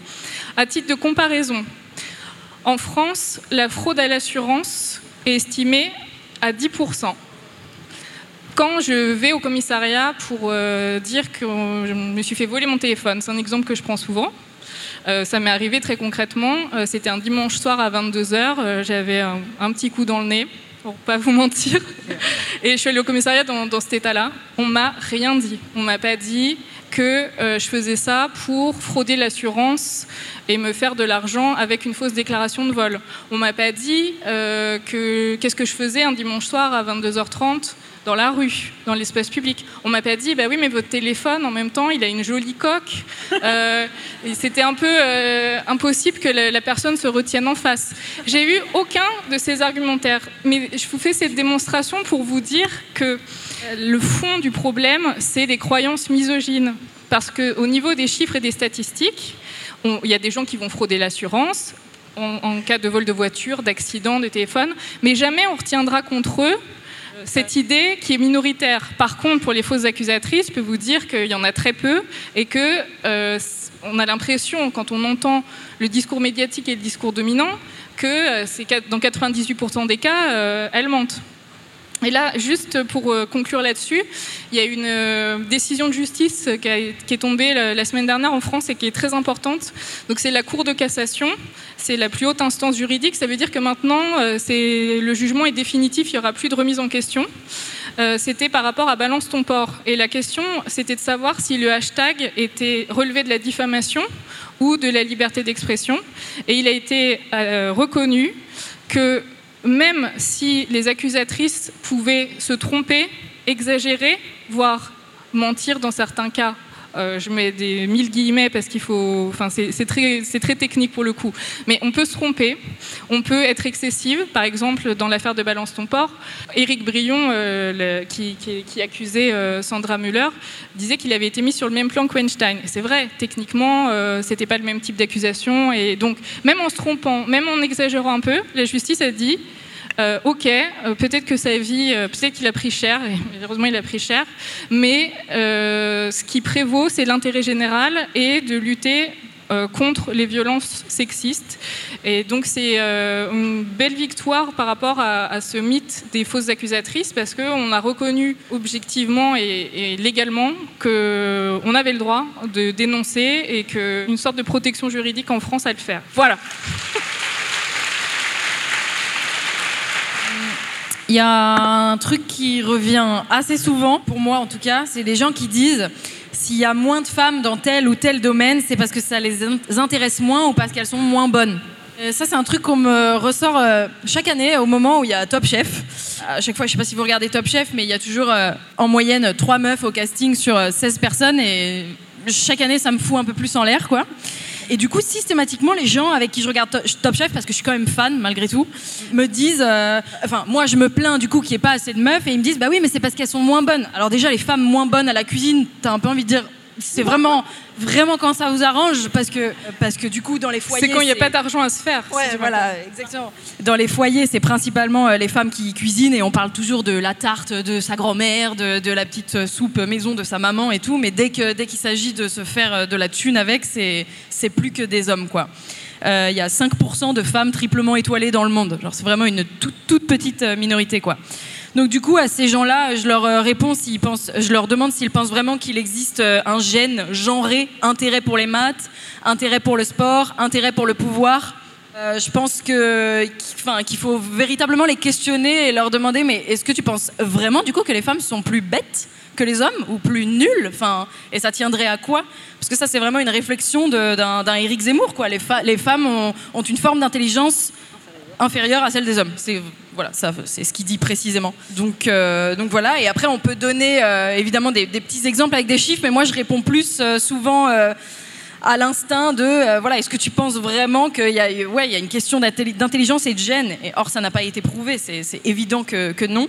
À titre de comparaison, en France, la fraude à l'assurance est estimée à 10%. Quand je vais au commissariat pour euh, dire que je me suis fait voler mon téléphone, c'est un exemple que je prends souvent. Euh, ça m'est arrivé très concrètement. Euh, C'était un dimanche soir à 22h. J'avais un, un petit coup dans le nez, pour pas vous mentir. Et je suis allée au commissariat dans, dans cet état-là. On m'a rien dit. On m'a pas dit que euh, je faisais ça pour frauder l'assurance et me faire de l'argent avec une fausse déclaration de vol. On m'a pas dit euh, que qu'est-ce que je faisais un dimanche soir à 22h30 dans la rue, dans l'espace public. On m'a pas dit, bah oui, mais votre téléphone, en même temps, il a une jolie coque. Euh, C'était un peu impossible que la, la personne se retienne en face. J'ai eu aucun de ces argumentaires, mais je vous fais cette démonstration pour vous dire que le fond du problème, c'est les croyances misogynes. Parce qu'au niveau des chiffres et des statistiques, il y a des gens qui vont frauder l'assurance en, cas de vol de voiture, d'accident, de téléphone, mais jamais on retiendra contre eux euh, cette idée qui est minoritaire. Par contre, pour les fausses accusatrices, je peux vous dire qu'il y en a très peu et que euh, on a l'impression, quand on entend le discours médiatique et le discours dominant, que euh, dans 98% des cas, euh, elles mentent. Et là, juste pour euh, conclure là-dessus, il y a une euh, décision de justice qui, est tombée la, semaine dernière en France et qui est très importante. Donc c'est la Cour de cassation, c'est la plus haute instance juridique. Ça veut dire que maintenant, euh, le jugement est définitif, il n'y aura plus de remise en question. C'était par rapport à Balance ton port. Et la question, c'était de savoir si le hashtag était relevé de la diffamation ou de la liberté d'expression. Et il a été reconnu que même si les accusatrices pouvaient se tromper, exagérer, voire mentir dans certains cas, euh, je mets des mille guillemets parce qu'il faut, enfin c'est très, très technique pour le coup, mais on peut se tromper, on peut être excessive. Par exemple, dans l'affaire de Balance ton port, Éric Brion, euh, qui, accusait euh, Sandra Müller, disait qu'il avait été mis sur le même plan que C'est vrai, techniquement, c'était pas le même type d'accusation, et donc même en se trompant, même en exagérant un peu, la justice a dit. Euh, ok, euh, peut-être que sa vie, euh, peut-être qu'il a pris cher, et il a pris cher, mais ce qui prévaut, c'est l'intérêt général et de lutter contre les violences sexistes. Et donc c'est une belle victoire par rapport à, ce mythe des fausses accusatrices, parce qu'on a reconnu objectivement et, et légalement qu'on avait le droit de dénoncer et qu'une sorte de protection juridique en France à le faire. Voilà. Il y a un truc qui revient assez souvent, pour moi en tout cas, c'est les gens qui disent s'il y a moins de femmes dans tel ou tel domaine, c'est parce que ça les in- intéresse moins ou parce qu'elles sont moins bonnes. Et ça, c'est un truc qu'on me ressort euh, chaque année au moment où il y a Top Chef. À chaque fois, je sais pas si vous regardez Top Chef, mais il y a toujours euh, en moyenne 3 meufs au casting sur euh, 16 personnes et chaque année, ça me fout un peu plus en l'air, quoi. Et du coup, systématiquement, les gens avec qui je regarde Top Chef, parce que je suis quand même fan malgré tout, me disent, euh, enfin, moi je me plains du coup qu'il n'y ait pas assez de meufs, et ils me disent, bah oui, mais c'est parce qu'elles sont moins bonnes. Alors déjà, les femmes moins bonnes à la cuisine, t'as un peu envie de dire, c'est vraiment, vraiment quand ça vous arrange, parce que, parce que du coup, dans les foyers. C'est quand il n'y a pas d'argent à se faire. Ouais, voilà, exactement. Dans les foyers, c'est principalement euh, les femmes qui cuisinent et on parle toujours de la tarte de sa grand-mère, de, de la petite euh, soupe maison de sa maman et tout, mais dès qu'il dès qu'il s'agit de se faire euh, de la thune avec, c'est plus que des hommes, quoi. Euh, Il y a 5% de femmes triplement étoilées dans le monde. Genre, c'est vraiment une toute, toute petite minorité, quoi. Donc du coup, à ces gens-là, je leur euh, réponds s'ils pensent, je leur demande s'ils pensent vraiment qu'il existe euh, un gène genré, intérêt pour les maths, intérêt pour le sport, intérêt pour le pouvoir. Euh, je pense que, enfin, qu'il faut véritablement les questionner et leur demander, mais est-ce que tu penses vraiment du coup que les femmes sont plus bêtes que les hommes ou plus nulles? Enfin, et ça tiendrait à quoi? Parce que ça, c'est vraiment une réflexion d'un, Éric Zemmour, quoi. Les, femmes ont une forme d'intelligence inférieure à celle des hommes. C'est voilà, ça, c'est ce qu'il dit précisément. Donc, euh, donc voilà. Et après, on peut donner euh, évidemment des, petits exemples avec des chiffres, mais moi, je réponds plus euh, souvent. À l'instinct de euh, voilà est-ce que tu penses vraiment qu'il y a ouais il y a une question d'intelli- d'intelligence et de gène? Et or ça n'a pas été prouvé c'est évident que, non.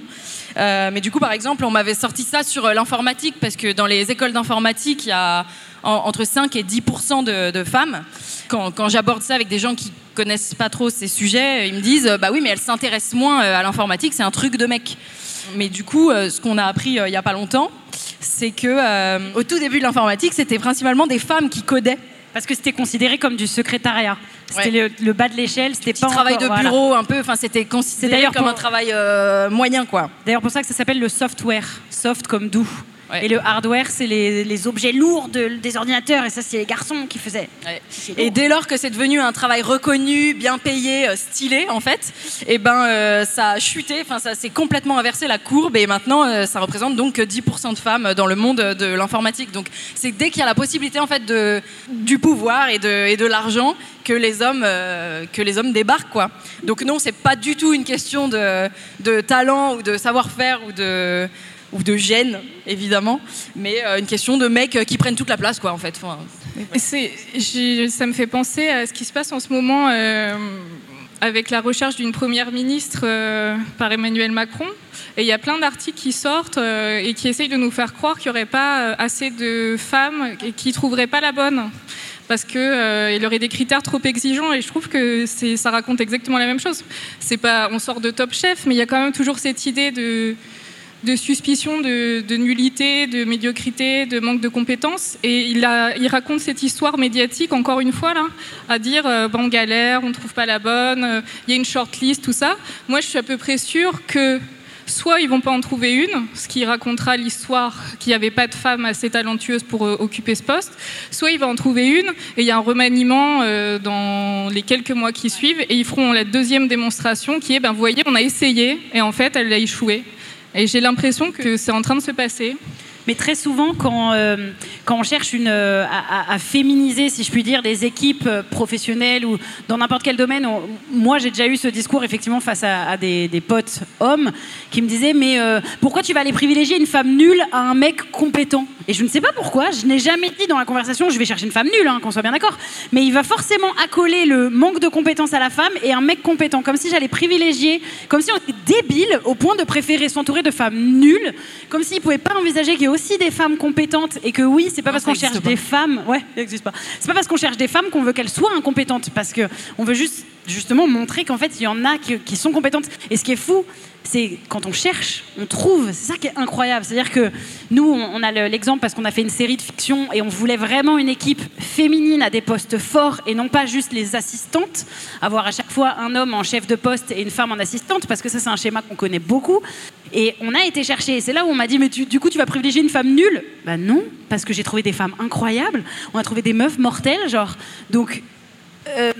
Euh, mais du coup par exemple on m'avait sorti ça sur euh, l'informatique parce que dans les écoles d'informatique il y a en- entre 5 et 10 de, de femmes. Quand, j'aborde ça avec des gens qui connaissent pas trop ces sujets ils me disent bah oui mais elles s'intéressent moins à l'informatique c'est un truc de mec. Mais du coup, ce qu'on a appris il y a pas longtemps, c'est que euh, au tout début de l'informatique, c'était principalement des femmes qui codaient. Parce que c'était considéré comme du secrétariat. C'était le, le bas de l'échelle, c'était pas travail encore- de voilà. bureau, un peu. Enfin, c'était considéré d'ailleurs comme pour- un travail euh, moyen, quoi. D'ailleurs pour ça que ça s'appelle le software, soft comme doux. Ouais. Et le hardware, c'est les, les objets lourds de- des ordinateurs, et ça, c'est les garçons qui faisaient. Et dès lors que c'est devenu un travail reconnu, bien payé, euh, stylé, en fait, et ben euh, ça a chuté. Enfin, ça s'est complètement inversé la courbe, et maintenant, euh, ça représente donc 10% de femmes dans le monde de l'informatique. Donc, c'est dès qu'il y a la possibilité, en fait, de du pouvoir et de, et de l'argent que les hommes euh, que les hommes débarquent, quoi. Donc non, c'est pas du tout une question de, de talent ou de savoir-faire ou de ou de gêne, évidemment, mais euh, une question de mecs euh, qui prennent toute la place, quoi, en fait. Ça me fait penser à ce qui se passe en ce moment euh, avec la recherche d'une première ministre euh, par Emmanuel Macron. Et il y a plein d'articles qui sortent euh, et qui essayent de nous faire croire qu'il n'y aurait pas euh, assez de femmes et qui ne trouveraient pas la bonne. Parce qu'il y aurait des critères trop exigeants et je trouve que ça raconte exactement la même chose. Pas, on sort de Top Chef, mais il y a quand même toujours cette idée de, de suspicion de, nullité, de médiocrité, de manque de compétences. Et il, raconte cette histoire médiatique, encore une fois, là, à dire euh, bon, on galère, on ne trouve pas la bonne, euh, il y a une shortlist, tout ça. Moi, je suis à peu près sûre que soit ils vont pas en trouver une, ce qui racontera l'histoire qu'il n'y avait pas de femme assez talentueuse pour euh, occuper ce poste, soit il va en trouver une et il y a un remaniement euh, dans les quelques mois qui suivent et ils feront la deuxième démonstration qui est, ben, vous voyez, on a essayé et en fait, elle a échoué. Et j'ai l'impression que c'est en train de se passer. Mais très souvent, quand, euh, quand on cherche euh, à, féminiser, si je puis dire, des équipes euh, professionnelles ou dans n'importe quel domaine, moi j'ai déjà eu ce discours effectivement face à, des, potes hommes qui me disaient Mais pourquoi tu vas aller privilégier une femme nulle à un mec compétent? Et je ne sais pas pourquoi, je n'ai jamais dit dans la conversation Je vais chercher une femme nulle, hein, qu'on soit bien d'accord. Mais il va forcément accoler le manque de compétences à la femme et un mec compétent, comme si j'allais privilégier, comme si on était débile au point de préférer s'entourer de femmes nulles, comme s'ils ne pouvaient pas envisager qu'il aussi des femmes compétentes et que oui, c'est pas parce qu'on cherche pas. des femmes, ouais, ça existe pas. C'est pas parce qu'on cherche des femmes qu'on veut qu'elles soient incompétentes, parce que on veut juste justement montrer qu'en fait il y en a qui, qui sont compétentes. Et ce qui est fou, c'est quand on cherche, on trouve. C'est ça qui est incroyable. C'est-à-dire que nous, on, a le- l'exemple parce qu'on a fait une série de fiction et on voulait vraiment une équipe féminine à des postes forts et non pas juste les assistantes. Avoir à chaque fois un homme en chef de poste et une femme en assistante, parce que ça c'est un schéma qu'on connaît beaucoup. Et on a été chercher. C'est là où on m'a dit, mais du coup, tu vas privilégier une femme nulle? Bah non, parce que j'ai trouvé des femmes incroyables. On a trouvé des meufs mortelles, genre. Donc, euh,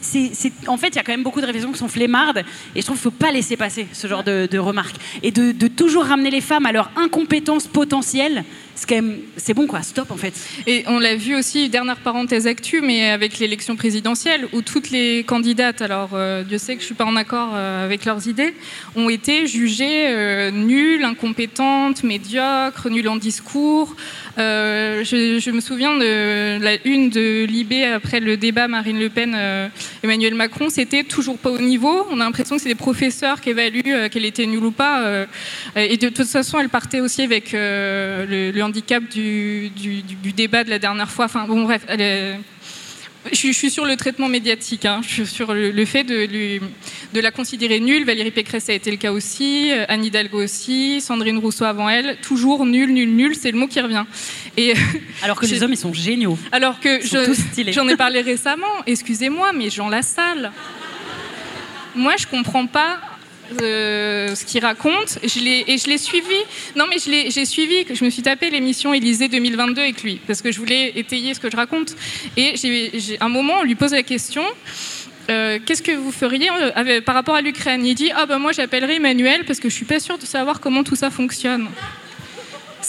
c'est- en fait, il y a quand même beaucoup de révisions qui sont flemmardes. Et je trouve qu'il ne faut pas laisser passer ce genre de, remarques. Et de, toujours ramener les femmes à leur incompétence potentielle c'est c'est bon quoi, stop en fait. Et on l'a vu aussi, dernière parenthèse actu, mais avec l'élection présidentielle, où toutes les candidates, alors euh, Dieu sait que je suis pas en accord euh, avec leurs idées, ont été jugées euh, nulles, incompétentes, médiocres, nulles en discours. Euh, je, me souviens de la une de Libé après le débat Marine Le Pen, euh, Emmanuel Macron, c'était toujours pas au niveau. On a l'impression que c'est des professeurs qui évaluent euh, qu'elle était nulle ou pas. et de toute façon, elle partait aussi avec le, handicap du, du- débat de la dernière fois. Enfin bon, bref, je, suis- je suis sur le traitement médiatique. hein. Je suis sur le, le fait de, lui- de la considérer nulle. Valérie Pécresse a été le cas aussi, euh, Anne Hidalgo aussi, Sandrine Rousseau avant elle. Toujours nul, nul, nul, c'est le mot qui revient. Et Alors que les hommes, ils sont géniaux. alors que je- j'en ai parlé récemment, excusez-moi, mais Jean Lassalle, moi je comprends pas ce qu'il raconte. Je et je l'ai suivi. Non, mais je j'ai suivi. Je me suis tapé l'émission Élysée 2022 avec lui parce que je voulais étayer ce que je raconte. Et j'ai, un moment, on lui pose la question. euh, Qu'est-ce que vous feriez euh, par rapport à l'Ukraine? Il dit Ah ben moi j'appellerai Emmanuel parce que je suis pas sûre de savoir comment tout ça fonctionne.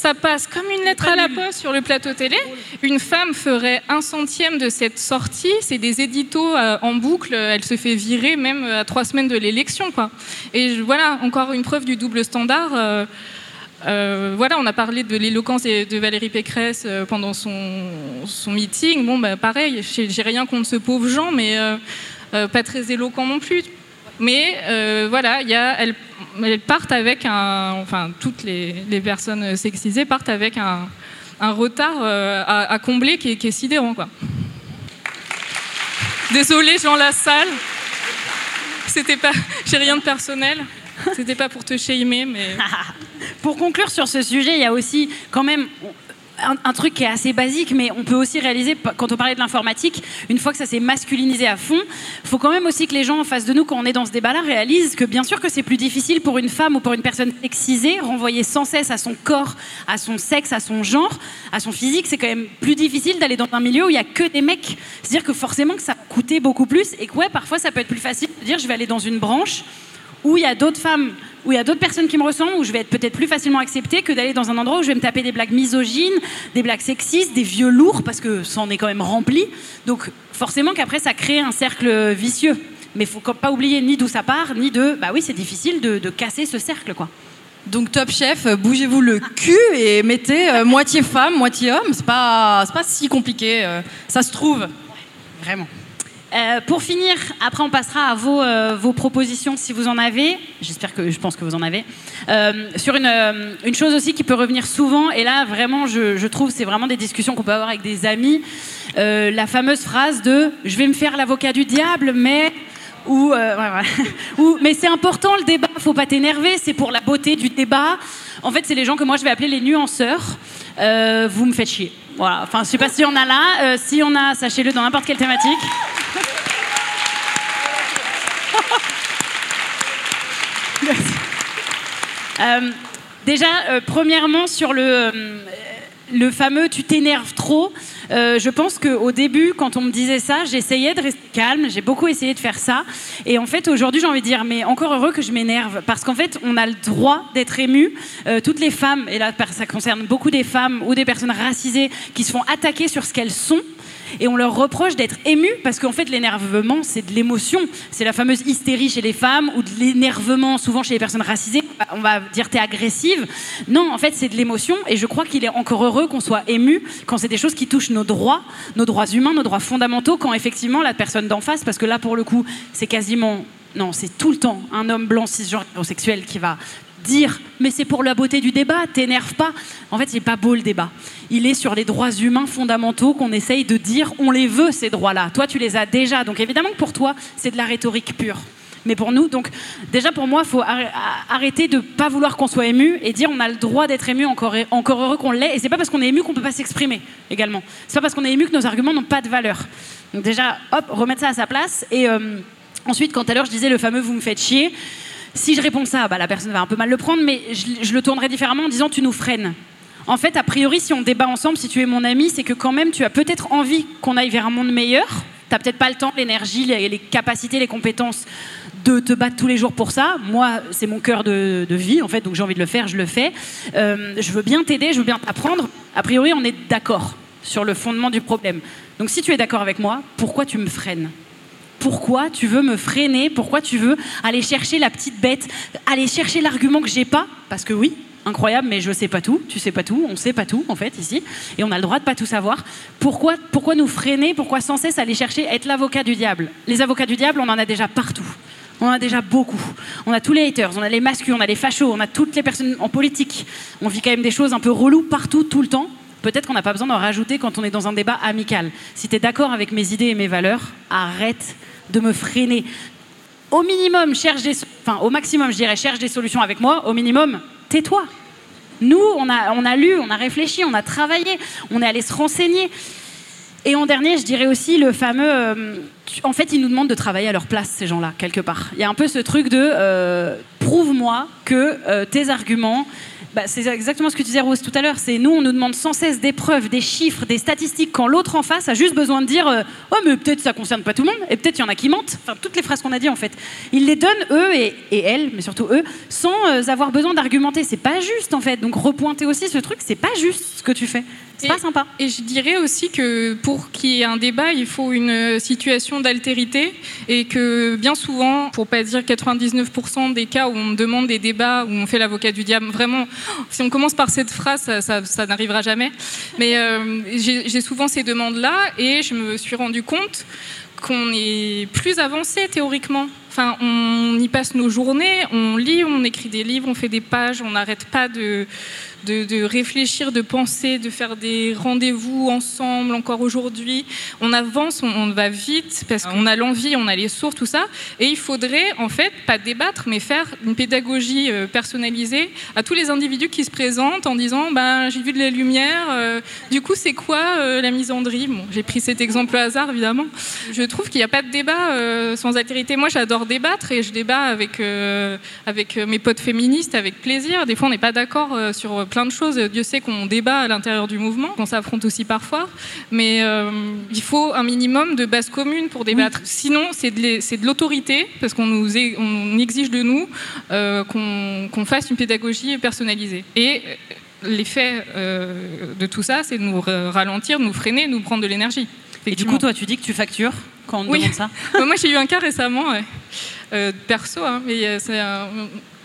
Ça passe comme une lettre à la poste sur le plateau télé. Une femme ferait un centième de cette sortie. C'est des éditos euh, en boucle. Elle se fait virer même à trois semaines de l'élection. quoi. Et voilà, encore une preuve du double standard. euh, euh, voilà, on a parlé de l'éloquence de Valérie Pécresse euh, pendant son, son meeting. Bon, bah, pareil, j'ai rien contre ce pauvre Jean, mais euh, euh, pas très éloquent non plus. Mais euh, voilà, elles, partent avec un. Enfin, toutes les, personnes sexisées partent avec un, retard euh, à, combler qui est, qui est sidérant, quoi. Désolée, Jean Lassalle. C'était pas. J'ai rien de personnel. C'était pas pour te shamer, mais. Pour conclure sur ce sujet, il y a aussi quand même un, truc qui est assez basique, mais on peut aussi réaliser, quand on parlait de l'informatique, une fois que ça s'est masculinisé à fond, il faut quand même aussi que les gens en face de nous, quand on est dans ce débat-là, réalisent que bien sûr que c'est plus difficile pour une femme ou pour une personne sexisée, renvoyée sans cesse à son corps, à son sexe, à son genre, à son physique, c'est quand même plus difficile d'aller dans un milieu où il y a que des mecs. C'est-à-dire que forcément que ça coûtait beaucoup plus et que ouais, parfois ça peut être plus facile de dire je vais aller dans une branche où il y a d'autres femmes, où il y a d'autres personnes qui me ressemblent, où je vais être peut-être plus facilement acceptée que d'aller dans un endroit où je vais me taper des blagues misogynes, des blagues sexistes, des vieux lourds, parce que ça en est quand même rempli. Donc forcément qu'après, ça crée un cercle vicieux. Mais il faut pas oublier ni d'où ça part, ni de... Bah oui, c'est difficile de, casser ce cercle, quoi. Donc Top Chef, euh, bougez-vous le cul et mettez euh, moitié femme, moitié homme. C'est pas, pas si compliqué. euh, ça se trouve. Vraiment. Euh, pour finir, après on passera à vos, euh, vos propositions si vous en avez. J'espère que je pense que vous en avez. Euh, sur une, une chose aussi qui peut revenir souvent, et là vraiment je, je trouve c'est vraiment des discussions qu'on peut avoir avec des amis. La fameuse phrase de je vais me faire l'avocat du diable, mais ou. Ou, mais c'est important le débat, faut pas t'énerver, c'est pour la beauté du débat. En fait, c'est les gens que moi je vais appeler les nuanceurs. Vous me faites chier. Voilà. Enfin, je sais pas s'il y en a là. Euh, s'il y en a, sachez-le dans n'importe quelle thématique. Euh, déjà, euh, premièrement, sur le, le fameux tu t'énerves trop, euh, je pense qu'au début, quand on me disait ça, j'essayais de rester calme, j'ai beaucoup essayé de faire ça. Et en fait, aujourd'hui, j'ai envie de dire, mais encore heureux que je m'énerve, parce qu'en fait, on a le droit d'être ému. Euh, toutes les femmes, et là, ça concerne beaucoup des femmes ou des personnes racisées qui se font attaquer sur ce qu'elles sont et on leur reproche d'être émus parce qu'en fait l'énervement c'est de l'émotion. C'est la fameuse hystérie chez les femmes ou de l'énervement souvent chez les personnes racisées. On va dire t'es agressive. Non en fait c'est de l'émotion. Et je crois qu'il est encore heureux qu'on soit ému quand c'est des choses qui touchent nos droits nos droits humains nos droits fondamentaux quand effectivement la personne d'en face parce que là pour le coup c'est quasiment non c'est tout le temps un homme blanc cisgenre hétérosexuel qui va dire mais c'est pour la beauté du débat, t'énerve pas. En fait, il n'est pas beau le débat. Il est sur les droits humains fondamentaux qu'on essaye de dire on les veut ces droits-là. Toi, tu les as déjà. Donc évidemment que pour toi, c'est de la rhétorique pure. Mais pour nous, donc déjà pour moi, il faut arr- arrêter de pas vouloir qu'on soit ému et dire on a le droit d'être ému, encore, heureux qu'on l'est. Et c'est pas parce qu'on est ému qu'on peut pas s'exprimer également. C'est pas parce qu'on est ému que nos arguments n'ont pas de valeur. Donc déjà, hop, remettre ça à sa place. Et euh, ensuite, quand à l'heure je disais le fameux vous me faites chier, si je réponds ça, bah, la personne va un peu mal le prendre, mais je, le tournerai différemment en disant tu nous freines. En fait, a priori, si on débat ensemble, si tu es mon ami, c'est que quand même tu as peut-être envie qu'on aille vers un monde meilleur. Tu n'as peut-être pas le temps, l'énergie, les, les capacités, les compétences de te battre tous les jours pour ça. Moi, c'est mon cœur de, vie, en fait, donc j'ai envie de le faire, je le fais. Euh, je veux bien t'aider, je veux bien t'apprendre. A priori, on est d'accord sur le fondement du problème. Donc si tu es d'accord avec moi, pourquoi tu me freines? Pourquoi tu veux me freiner, pourquoi tu veux aller chercher la petite bête, aller chercher l'argument que j'ai pas, parce que oui, incroyable, mais je sais pas tout, tu sais pas tout, on sait pas tout en fait ici, et on a le droit de pas tout savoir. Pourquoi, pourquoi nous freiner Pourquoi sans cesse aller chercher être l'avocat du diable? Les avocats du diable, on en a déjà partout. On en a déjà beaucoup. On a tous les haters, on a les masculins, on a les fachos, on a toutes les personnes en politique. On vit quand même des choses un peu reloues partout, tout le temps. Peut-être qu'on n'a pas besoin d'en rajouter quand on est dans un débat amical. Si tu es d'accord avec mes idées et mes valeurs, arrête de me freiner. Au minimum, cherche des, enfin, au maximum, je dirais, cherche des solutions avec moi. Au minimum, tais-toi. Nous, on a, on a lu, on a réfléchi, on a travaillé, on est allé se renseigner. Et en dernier, je dirais aussi le fameux. Euh, en fait, ils nous demandent de travailler à leur place, ces gens-là, quelque part. Il y a un peu ce truc de euh, prouve-moi que euh, tes arguments, bah, c'est exactement ce que tu disais Rose tout à l'heure. C'est nous, on nous demande sans cesse des preuves, des chiffres, des statistiques, quand l'autre en face a juste besoin de dire euh, oh mais peut-être ça concerne pas tout le monde et peut-être il y en a qui mentent. Enfin toutes les phrases qu'on a dit en fait, ils les donnent eux et, elles, mais surtout eux, sans euh, avoir besoin d'argumenter. C'est pas juste en fait. Donc repointer aussi ce truc, c'est pas juste ce que tu fais. C'est pas sympa. Et je dirais aussi que pour qu'il y ait un débat, il faut une situation d'altérité et que bien souvent, pour pas dire 99% des cas où on demande des débats, où on fait l'avocat du diable, vraiment, si on commence par cette phrase, ça, n'arrivera jamais. Mais euh, j'ai souvent ces demandes-là et je me suis rendu compte qu'on est plus avancé théoriquement. Enfin, on y passe nos journées, on lit, on écrit des livres, on fait des pages, on n'arrête pas de, de, réfléchir, de penser, de faire des rendez-vous ensemble encore aujourd'hui. On avance, on, va vite parce qu'on a l'envie, on a les sources, tout ça. Et il faudrait en fait pas débattre, mais faire une pédagogie euh, personnalisée à tous les individus qui se présentent en disant ben, j'ai vu de la lumière, euh, du coup c'est quoi euh, la misandrie? Bon, J'ai pris cet exemple au hasard évidemment. Je trouve qu'il n'y a pas de débat sans altérité. Moi j'adore débattre et je débat avec, avec mes potes féministes avec plaisir. Des fois on n'est pas d'accord sur plein de choses. Dieu sait qu'on débat à l'intérieur du mouvement, qu'on s'affronte aussi parfois. Mais euh, il faut un minimum de base commune pour débattre. Sinon, c'est de l'autorité, parce qu'on nous on exige de nous euh, qu'on fasse une pédagogie personnalisée. Et euh, l'effet de tout ça, c'est de nous ralentir, de nous freiner, de nous prendre de l'énergie. Et du coup, toi, tu dis que tu factures quand on demande ça Moi, j'ai eu un cas récemment, perso, hein, mais c'est un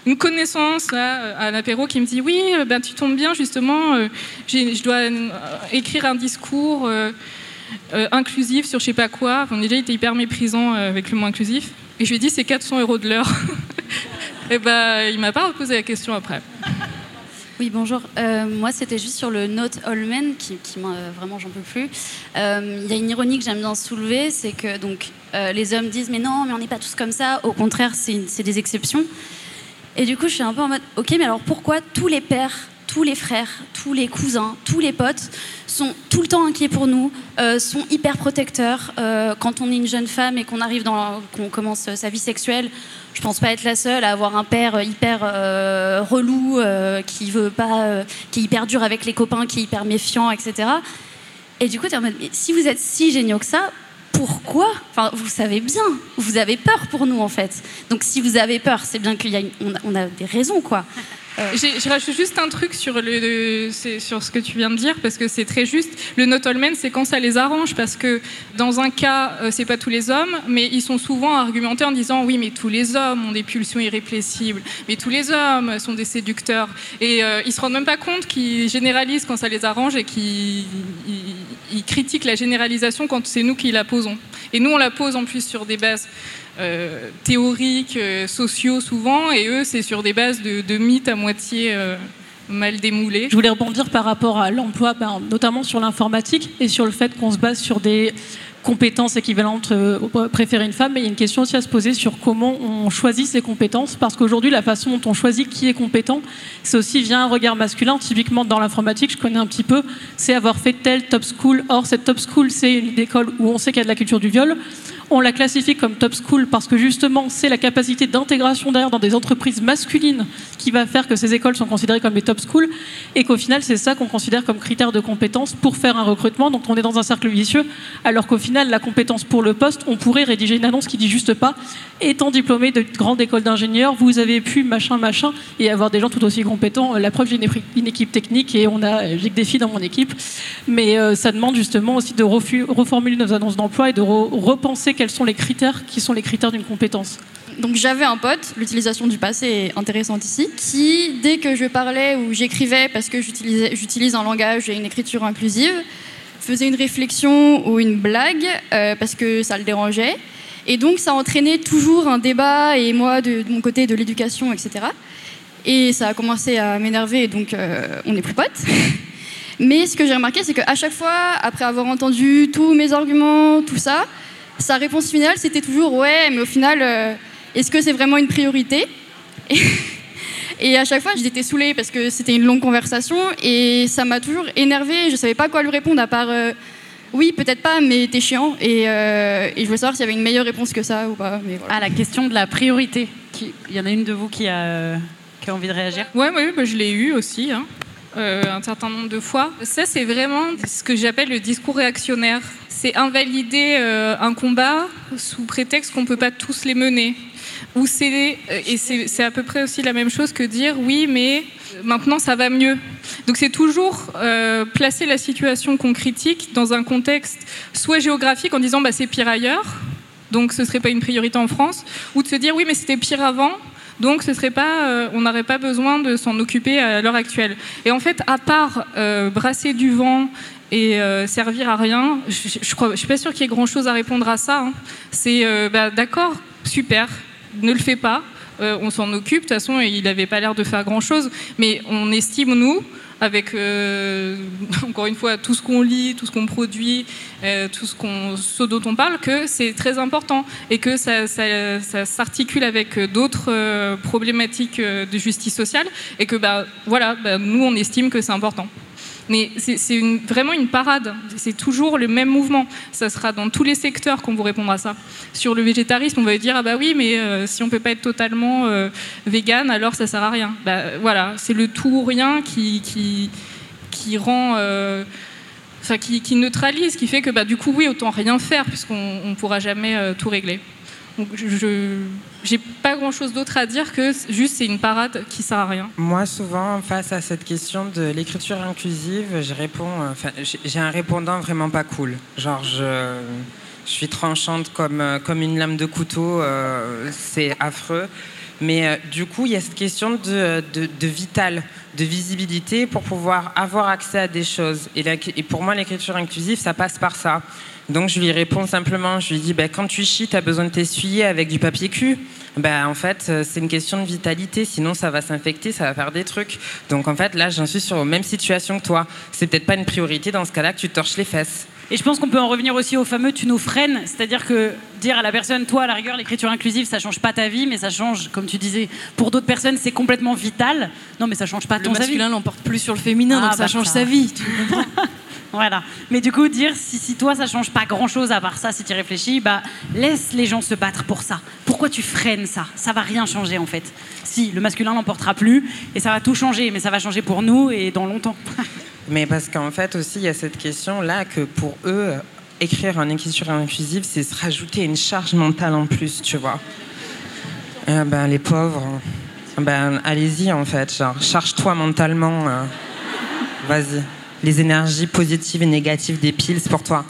une connaissance là, à l'apéro qui me dit oui, euh, ben, tu tombes bien justement, euh, je dois euh, écrire un discours inclusif sur je sais pas quoi. Enfin, déjà, il était hyper méprisant avec le mot inclusif. Et je lui ai dit c'est 400 euros de l'heure. et ben, il m'a pas reposé la question après. Oui, bonjour. moi, c'était juste sur le Note Allman, qui, qui vraiment, j'en peux plus. Il y a une ironie que j'aime bien soulever, c'est que donc les hommes disent mais non, mais on n'est pas tous comme ça. Au contraire, c'est des exceptions. Et du coup, je suis un peu en mode, ok, mais alors pourquoi tous les pères, tous les frères, tous les cousins, tous les potes sont tout le temps inquiets pour nous, euh, sont hyper protecteurs euh, quand on est une jeune femme et qu'on arrive dans, qu'on commence sa vie sexuelle? Je pense pas être la seule à avoir un père hyper euh, relou, qui veut pas, qui est hyper dur avec les copains, qui est hyper méfiant, etc. Et du coup, es en mode, si vous êtes si géniaux que ça, pourquoi Enfin, vous savez bien, vous avez peur pour nous en fait. Donc si vous avez peur, c'est bien qu'il y a, on a des raisons quoi. Euh, je rajoute juste un truc sur, ce que tu viens de dire, parce que c'est très juste. Le not all men, c'est quand ça les arrange, parce que dans un cas, euh, c'est pas tous les hommes, mais ils sont souvent argumentés en disant oui, mais tous les hommes ont des pulsions irrépressibles, mais tous les hommes sont des séducteurs. Et euh, ils se rendent même pas compte qu'ils généralisent quand ça les arrange et qu'ils critiquent la généralisation quand c'est nous qui la posons. Et nous, on la pose en plus sur des bases euh, théoriques, euh, sociaux souvent, et eux, c'est sur des bases de, mythes à moitié euh, mal démoulés. Je voulais rebondir par rapport à l'emploi, ben, notamment sur l'informatique, et sur le fait qu'on se base sur des compétences équivalentes préférer une femme, mais il y a une question aussi à se poser sur comment on choisit ses compétences, parce qu'aujourd'hui, la façon dont on choisit qui est compétent, c'est aussi via un regard masculin. Typiquement, dans l'informatique, je connais un petit peu, c'est avoir fait telle top school. Or, cette top school, c'est une école où on sait qu'il y a de la culture du viol On la classifie comme top school parce que justement, c'est la capacité d'intégration d'ailleurs dans des entreprises masculines qui va faire que ces écoles sont considérées comme des top schools et qu'au final, c'est ça qu'on considère comme critère de compétence pour faire un recrutement. Donc on est dans un cercle vicieux, alors qu'au final, la compétence pour le poste, on pourrait rédiger une annonce qui dit juste pas étant diplômé de grande école d'ingénieurs, vous avez pu machin machin et avoir des gens tout aussi compétents. La preuve, j'ai une équipe technique et on a j'ai que des filles dans mon équipe, mais euh, ça demande justement aussi de reformuler nos annonces d'emploi et de repenser quels sont les critères qui sont les critères d'une compétence. Donc j'avais un pote, l'utilisation du passé est intéressante ici, qui dès que je parlais ou j'écrivais parce que j'utilise un langage et une écriture inclusive, faisait une réflexion ou une blague euh, parce que ça le dérangeait. Et donc ça entraînait toujours un débat et moi de, mon côté de l'éducation, etc. Et ça a commencé à m'énerver, donc euh, on n'est plus potes. Mais ce que j'ai remarqué, c'est qu'à chaque fois, après avoir entendu tous mes arguments, tout ça, sa réponse finale, c'était toujours ouais, mais au final, euh, est-ce que c'est vraiment une priorité? Et, à chaque fois, j'étais saoulée parce que c'était une longue conversation et ça m'a toujours énervée. Je ne savais pas quoi lui répondre à part euh, oui, peut-être pas, mais t'es chiant. Euh, et, je voulais savoir s'il y avait une meilleure réponse que ça ou pas. Mais Ah, la question de la priorité. Il y en a une de vous qui a, qui a envie de réagir? Ouais, ouais bah, je l'ai eu aussi. Hein. un certain nombre de fois. Ça, c'est vraiment ce que j'appelle le discours réactionnaire. C'est invalider un combat sous prétexte qu'on ne peut pas tous les mener c'est et c'est à peu près aussi la même chose que dire oui, mais maintenant ça va mieux. Donc c'est toujours euh, placer la situation qu'on critique dans un contexte soit géographique en disant bah, c'est pire ailleurs, donc ce serait pas une priorité en France, ou de se dire oui mais c'était pire avant, donc ce serait pas, euh, on n'aurait pas besoin de s'en occuper à l'heure actuelle. Et en fait, à part euh, brasser du vent et servir à rien, je, ne suis pas sûre qu'il y ait grand chose à répondre à ça. Hein. C'est bah, d'accord, super, ne le fait pas. Euh, on s'en occupe. De toute façon, il n'avait pas l'air de faire grand-chose. Mais on estime, nous, avec, euh, encore une fois, tout ce qu'on lit, tout ce qu'on produit, euh, tout ce dont on parle, que c'est très important et que ça, s'articule avec d'autres problématiques de justice sociale et que, bah, voilà, bah, nous, on estime que c'est important. Mais c'est vraiment une parade. C'est toujours le même mouvement. Ça sera dans tous les secteurs qu'on vous répondra à ça. Sur le végétarisme, on va dire ah bah oui, mais euh, si on peut pas être totalement euh, vegan, alors ça sert à rien. Bah, voilà, c'est le tout ou rien qui qui, rend euh, Enfin, qui, neutralise, qui fait que bah, du coup, oui, autant rien faire, puisqu'on ne pourra jamais tout régler. Donc, je n'ai pas grand-chose d'autre à dire que juste c'est une parade qui sert à rien. Moi, souvent, face à cette question de l'écriture inclusive, enfin, j'ai un répondant vraiment pas cool. Genre, je, suis tranchante comme, comme une lame de couteau, euh, c'est affreux. Mais euh, du coup, il y a cette question de, de, vital, de visibilité pour pouvoir avoir accès à des choses. Et pour moi, l'écriture inclusive, ça passe par ça. Donc je lui réponds simplement, je lui dis, bah, quand tu chies, tu as besoin de t'essuyer avec du papier cul. Bah, en fait, euh, c'est une question de vitalité, sinon ça va s'infecter, ça va faire des trucs. Donc en fait, là, j'en suis sur la même situation que toi. C'est peut-être pas une priorité dans ce cas-là que tu torches les fesses. Et je pense qu'on peut en revenir aussi au fameux tu nous freines, c'est-à-dire que dire à la personne, toi, à la rigueur, l'écriture inclusive, ça change pas ta vie, mais ça change, comme tu disais, pour d'autres personnes, c'est complètement vital. Non, mais ça change pas ton vie. Le masculin l'emporte plus sur le féminin, donc ah, ça bah, change sa vie. Tu comprends Voilà. Mais du coup, dire si, si toi ça change pas grand chose à part ça, si tu réfléchis, bah laisse les gens se battre pour ça. Pourquoi tu freines ça? Ça va rien changer en fait. Si le masculin n'emportera plus et ça va tout changer, mais ça va changer pour nous et dans longtemps. mais parce qu'en fait aussi il y a cette question là que pour eux écrire en écriture inclusive, c'est se rajouter une charge mentale en plus, tu vois. Euh, ben les pauvres, ben allez-y en fait, charge-toi mentalement. Euh. Vas-y les énergies positives et négatives des piles pour toi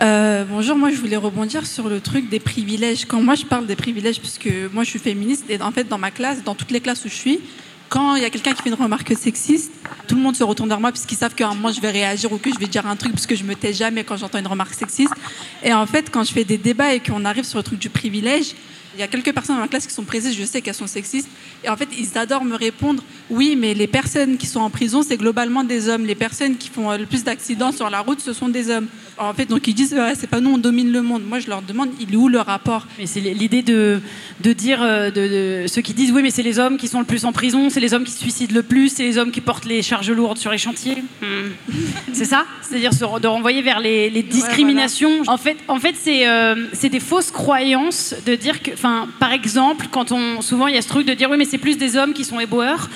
euh, bonjour, moi je voulais rebondir sur le truc des privilèges. Quand moi je parle des privilèges, puisque moi je suis féministe, et en fait dans ma classe, dans toutes les classes où je suis, quand il y a quelqu'un qui fait une remarque sexiste, tout le monde se retourne vers moi puisqu'ils savent qu'à un moment je vais réagir ou que je vais dire un truc parce que je me tais jamais quand j'entends une remarque sexiste. Et en fait, quand je fais des débats et qu'on arrive sur le truc du privilège, Il y a quelques personnes dans ma classe qui sont précises, je sais qu'elles sont sexistes. Et en fait, ils adorent me répondre oui, mais les personnes qui sont en prison, c'est globalement des hommes. Les personnes qui font le plus d'accidents sur la route, ce sont des hommes. En fait, donc ils disent ouais, c'est pas nous, on domine le monde. Moi, je leur demande il est où le rapport? Mais c'est l'idée de, de dire euh, de, de ceux qui disent oui, mais c'est les hommes qui sont le plus en prison, c'est les hommes qui se suicident le plus, c'est les hommes qui portent les charges lourdes sur les chantiers. Hmm. c'est ça? C'est-à-dire de renvoyer vers les, les discriminations. En fait, en fait c'est euh, c'est des fausses croyances de dire que, enfin, par exemple, quand on souvent il y a ce truc de dire oui, mais c'est plus des hommes qui sont éboueurs.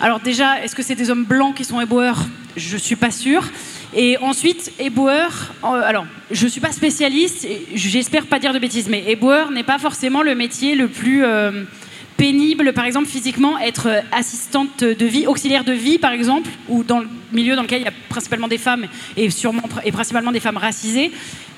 Alors déjà, est-ce que c'est des hommes blancs qui sont éboueurs? Je suis pas sûre. Et ensuite, éboueur, euh, alors je suis pas spécialiste, j'espère pas dire de bêtises, mais éboueur n'est pas forcément le métier le plus euh, pénible, par exemple physiquement, être euh, assistante de vie, auxiliaire de vie par exemple, ou dans le milieu dans lequel il y a principalement des femmes et sûrement et principalement des femmes racisées,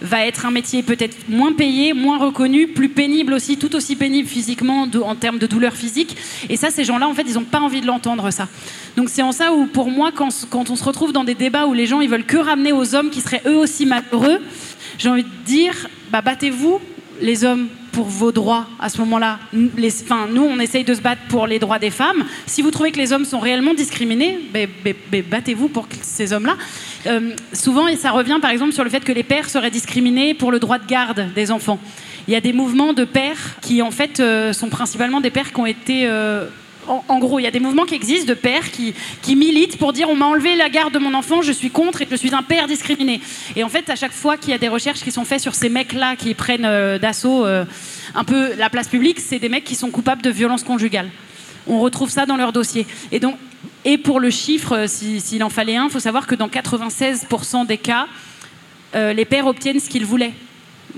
va être un métier peut-être moins payé, moins reconnu, plus pénible aussi, tout aussi pénible physiquement en termes de douleur physique. Et ça, ces gens-là, en fait, ils n'ont pas envie de l'entendre ça. Donc c'est en ça où, pour moi, quand, quand on se retrouve dans des débats où les gens ils veulent que ramener aux hommes qui seraient eux aussi malheureux, j'ai envie de dire, bah, battez-vous les hommes pour vos droits à ce moment-là. Enfin, nous, on essaye de se battre pour les droits des femmes. Si vous trouvez que les hommes sont réellement discriminés, ben, ben, ben, battez-vous pour ces hommes-là. Euh, souvent, et ça revient par exemple sur le fait que les pères seraient discriminés pour le droit de garde des enfants. Il y a des mouvements de pères qui, en fait, euh, sont principalement des pères qui ont été euh, en, gros, il y a des mouvements qui existent de pères qui, militent pour dire on m'a enlevé la garde de mon enfant, je suis contre et je suis un père discriminé. Et en fait, à chaque fois qu'il y a des recherches qui sont faites sur ces mecs-là qui prennent euh, d'assaut euh, un peu la place publique, c'est des mecs qui sont coupables de violence conjugale. On retrouve ça dans leur dossier. Et donc, et pour le chiffre, euh, si- s'il en fallait un, il faut savoir que dans 96% des cas, les pères obtiennent ce qu'ils voulaient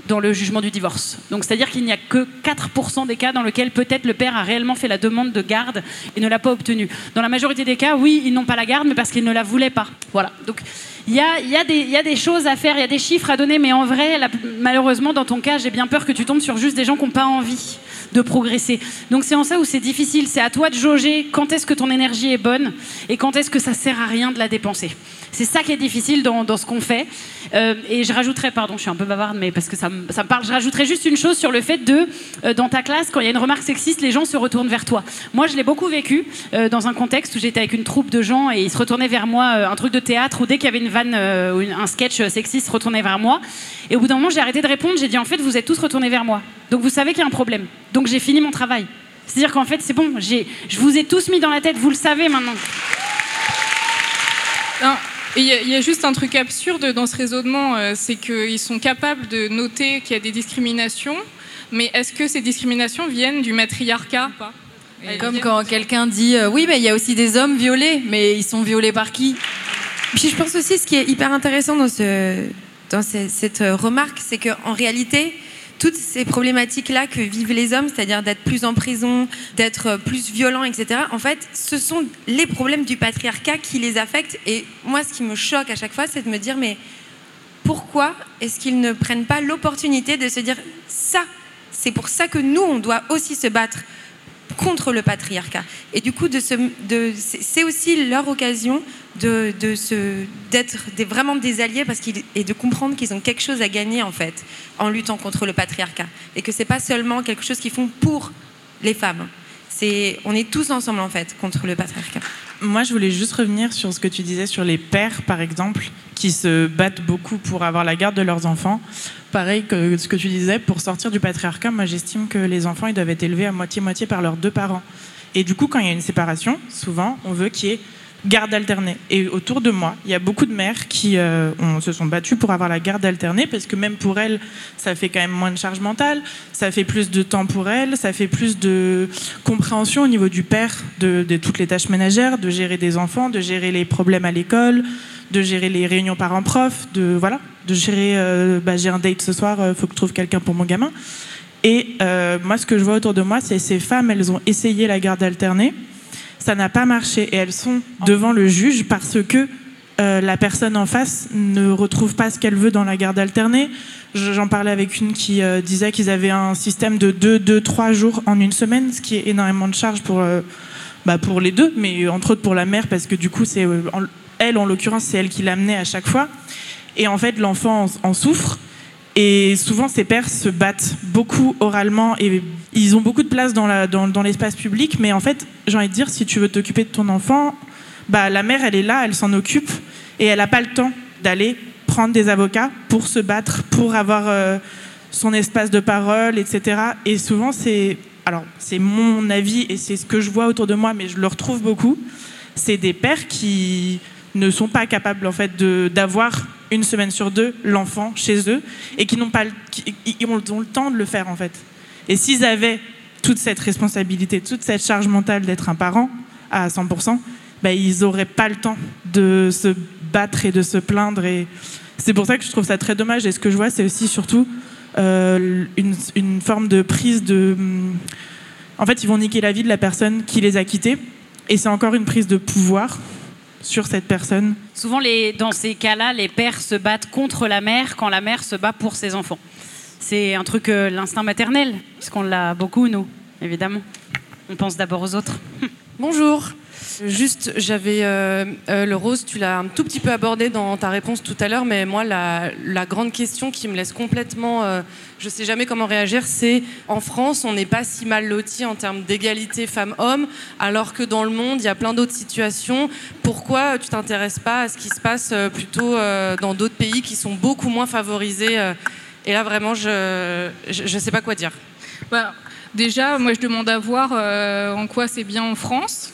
dans le jugement du divorce. Donc c'est-à-dire qu'il n'y a que 4% des cas dans lesquels peut-être le père a réellement fait la demande de garde et ne l'a pas obtenue. Dans la majorité des cas, oui, ils n'ont pas la garde, mais parce qu'ils ne la voulaient pas. Voilà. Donc il y a, des- choses à faire, il y a des chiffres à donner, mais en vrai, malheureusement, dans ton cas, j'ai bien peur que tu tombes sur juste des gens qui n'ont pas envie de progresser. Donc c'est en ça où c'est difficile. C'est à toi de jauger quand est-ce que ton énergie est bonne et quand est-ce que ça sert à rien de la dépenser. C'est ça qui est difficile dans, ce qu'on fait. Euh, et je rajouterais, pardon, je suis un peu bavarde, mais parce que ça me, parle, je rajouterais juste une chose sur le fait de, euh, dans ta classe, quand il y a une remarque sexiste, les gens se retournent vers toi. Moi, je l'ai beaucoup vécu euh, dans un contexte où j'étais avec une troupe de gens et ils se retournaient vers moi, un truc de théâtre où dès qu'il y avait une vanne euh, ou une- un sketch euh, sexiste, retournaient vers moi. Et au bout d'un moment, j'ai arrêté de répondre, j'ai dit en fait, vous êtes tous retournés vers moi. Donc vous savez qu'il y a un problème. Donc j'ai fini mon travail. C'est-à-dire qu'en fait, c'est bon, j'ai- je vous ai tous mis dans la tête, vous le savez maintenant. Non, Il y, a- il y a juste un truc absurde dans ce raisonnement, euh, c'est qu'ils sont capables de noter qu'il y a des discriminations, mais est-ce que ces discriminations viennent du matriarcat ou pas? Comme quand quelqu'un dit euh, oui, mais il y a aussi des hommes violés, mais ils sont violés par qui? Puis je pense aussi, ce qui est hyper intéressant dans, ce, dans ce- cette remarque, c'est qu'en réalité, toutes ces problématiques-là que vivent les hommes, c'est-à-dire d'être plus en prison, d'être plus violents, etc., en fait, ce sont les problèmes du patriarcat qui les affectent. Et moi, ce qui me choque à chaque fois, c'est de me dire, mais pourquoi est-ce qu'ils ne prennent pas l'opportunité de se dire, ça, c'est pour ça que nous, on doit aussi se battre contre le patriarcat. Et du coup, c'est aussi leur occasion de, d'être vraiment des alliés parce et de comprendre qu'ils ont quelque chose à gagner en fait en luttant contre le patriarcat. Et que c'est pas seulement quelque chose qu'ils font pour les femmes. C'est, on est tous ensemble en fait contre le patriarcat. Moi, je voulais juste revenir sur ce que tu disais sur les pères, par exemple, qui se battent beaucoup pour avoir la garde de leurs enfants. Pareil que ce que tu disais, pour sortir du patriarcat, moi j'estime que les enfants ils doivent être élevés à moitié-moitié par leurs deux parents. Et du coup, quand il y a une séparation, souvent, on veut qu'il y ait garde alternée. Et autour de moi, il y a beaucoup de mères qui euh, se sont battues pour avoir la garde alternée, parce que même pour elles, ça fait quand même moins de charge mentale, ça fait plus de temps pour elles, ça fait plus de compréhension au niveau du père de, toutes les tâches ménagères, de gérer des enfants, de gérer les problèmes à l'école, de gérer les réunions parents-prof, de voilà, de gérer. euh, bah, j'ai un date ce soir, il faut que je trouve quelqu'un pour mon gamin. Et euh, moi, ce que je vois autour de moi, c'est ces femmes, elles ont essayé la garde alternée, ça n'a pas marché et elles sont devant le juge parce que euh, la personne en face ne retrouve pas ce qu'elle veut dans la garde alternée. Je- J'en parlais avec une qui euh, disait qu'ils avaient un système de 2, 2, 3 jours en une semaine, ce qui est énormément de charge pour, euh, bah, pour les deux, mais entre autres pour la mère, parce que du coup, c'est elle, en l'occurrence, c'est elle qui l'amenait à chaque fois. Et en fait, l'enfant en, en souffre. Et souvent, ces pères se battent beaucoup oralement et ils ont beaucoup de place dans, l'espace public. Mais en fait, j'ai envie de dire, si tu veux t'occuper de ton enfant, bah, la mère, elle est là, elle s'en occupe et elle n'a pas le temps d'aller prendre des avocats pour se battre, pour avoir euh, son espace de parole, etc. Et souvent, c'est, alors, c'est mon avis et c'est ce que je vois autour de moi, mais je le retrouve beaucoup. C'est des pères qui ne sont pas capables en fait d'avoir une semaine sur deux l'enfant chez eux et qui n'ont pas, ont, le temps de le faire en fait. Et s'ils avaient toute cette responsabilité, toute cette charge mentale d'être un parent à 100%, ben, ils n'auraient pas le temps de se battre et de se plaindre. Et c'est pour ça que je trouve ça très dommage. Et ce que je vois, c'est aussi surtout euh, une, une forme de prise de... En fait, ils vont niquer la vie de la personne qui les a quittés. Et c'est encore une prise de pouvoir sur cette personne. Souvent, les, dans ces cas-là, les pères se battent contre la mère quand la mère se bat pour ses enfants. C'est un truc, euh, l'instinct maternel, puisqu'on l'a beaucoup, nous, évidemment. On pense d'abord aux autres. Bonjour. Juste, j'avais euh, euh, le rose, tu l'as un tout petit peu abordé dans ta réponse tout à l'heure, mais moi, la, la grande question qui me laisse complètement, je sais jamais comment réagir, c'est en France, on n'est pas si mal loti en termes d'égalité femmes-hommes, alors que dans le monde, il y a plein d'autres situations. Pourquoi tu t'intéresses pas à ce qui se passe euh, plutôt euh, dans d'autres pays qui sont beaucoup moins favorisés euh, Et là, vraiment, je ne sais pas quoi dire. Bah, déjà, moi, je demande à voir en quoi c'est bien en France.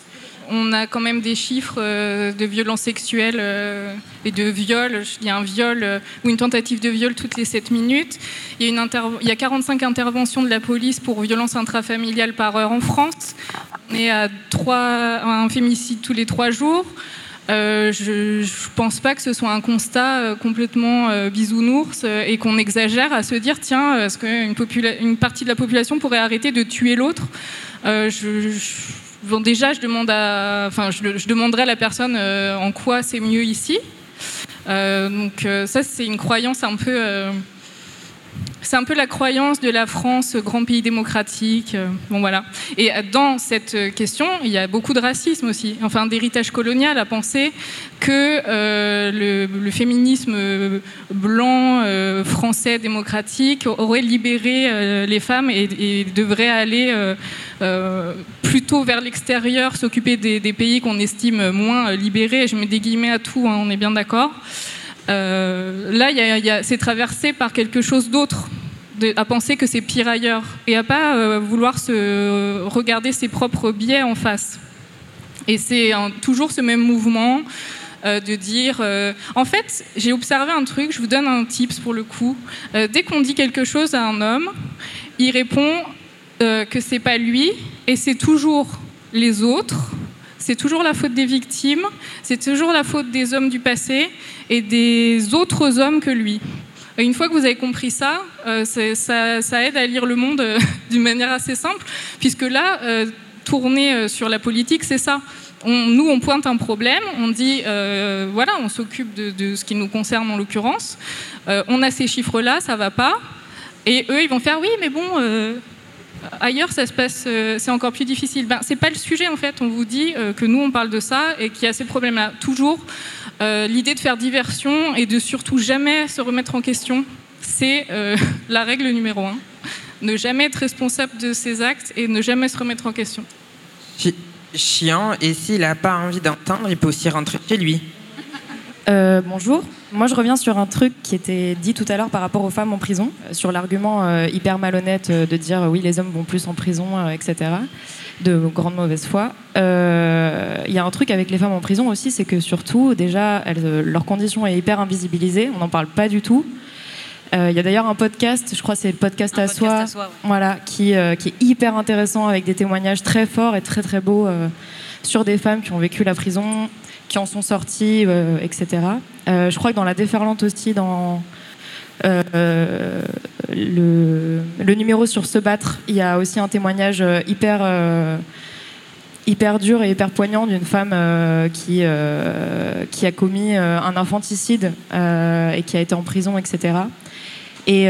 On a quand même des chiffres euh, de violences sexuelles euh, et de viols. Il y a un viol euh, ou une tentative de viol toutes les 7 minutes. Il y, a une interv- il y a 45 interventions de la police pour violences intrafamiliales par heure en France. On est à, un féminicide tous les 3 jours. Je ne pense pas que ce soit un constat complètement euh, bisounours et qu'on exagère à se dire tiens, est-ce qu'une partie de la population pourrait arrêter de tuer l'autre? Bon, Déjà, je, demanderai à la personne euh, en quoi c'est mieux ici. Euh, donc euh, ça, c'est une croyance un peu... euh, c'est un peu la croyance de la France, grand pays démocratique. euh, Bon voilà. Et euh, dans cette euh, question, il y a beaucoup de racisme aussi, enfin d'héritage colonial à penser que euh, le, féminisme euh, blanc, euh, français, démocratique aurait libéré euh, les femmes et, devrait aller euh, euh, plutôt vers l'extérieur, s'occuper des, pays qu'on estime moins euh, libérés. Je mets des guillemets à tout, hein, on est bien d'accord. Euh, là, y a- c'est traversé par quelque chose d'autre, à penser que c'est pire ailleurs, et à pas euh, vouloir se regarder ses propres biais en face. Et c'est toujours ce même mouvement euh, de dire. en fait, j'ai observé un truc. Je vous donne un tips pour le coup. Dès qu'on dit quelque chose à un homme, il répond que c'est pas lui, et c'est toujours les autres. C'est toujours la faute des victimes, c'est toujours la faute des hommes du passé et des autres hommes que lui. Une fois que vous avez compris ça, euh, ça, aide à lire le monde euh, d'une manière assez simple, puisque là, euh, tourner euh, sur la politique, c'est ça. Nous, on pointe un problème, on dit, voilà, on s'occupe de, ce qui nous concerne en l'occurrence, on a ces chiffres-là, ça va pas, et eux, ils vont faire, oui, mais bon, ailleurs, ça se passe, euh, c'est encore plus difficile. Ben, c'est pas le sujet en fait. On vous dit euh, que nous, on parle de ça et qu'il y a ces problèmes-là. Toujours, euh, l'idée de faire diversion et de surtout jamais se remettre en question, c'est euh, la règle numéro un. Ne jamais être responsable de ses actes et ne jamais se remettre en question. Chi- Chiant, et s'il n'a pas envie d'entendre, il peut aussi rentrer chez lui. Euh, bonjour. Moi, je reviens sur un truc qui était dit tout à l'heure par rapport aux femmes en prison, euh, sur l'argument euh, hyper malhonnête euh, de dire oui, les hommes vont plus en prison, etc., de grande mauvaise foi. Euh, Il y a un truc avec les femmes en prison aussi, c'est que surtout, déjà, elles, leur condition est hyper invisibilisée, on n'en parle pas du tout. Euh, Il y a d'ailleurs un podcast, je crois c'est le podcast, à, soi, à soi, ouais. voilà, qui, euh, qui est hyper intéressant avec des témoignages très forts et très très beaux euh, sur des femmes qui ont vécu la prison, qui en sont sorties, euh, etc. Euh, je crois que dans la déferlante aussi, dans euh, le, numéro sur se battre, il y a aussi un témoignage hyper hyper dur et hyper poignant d'une femme qui, qui a commis un infanticide et qui a été en prison, etc. Et,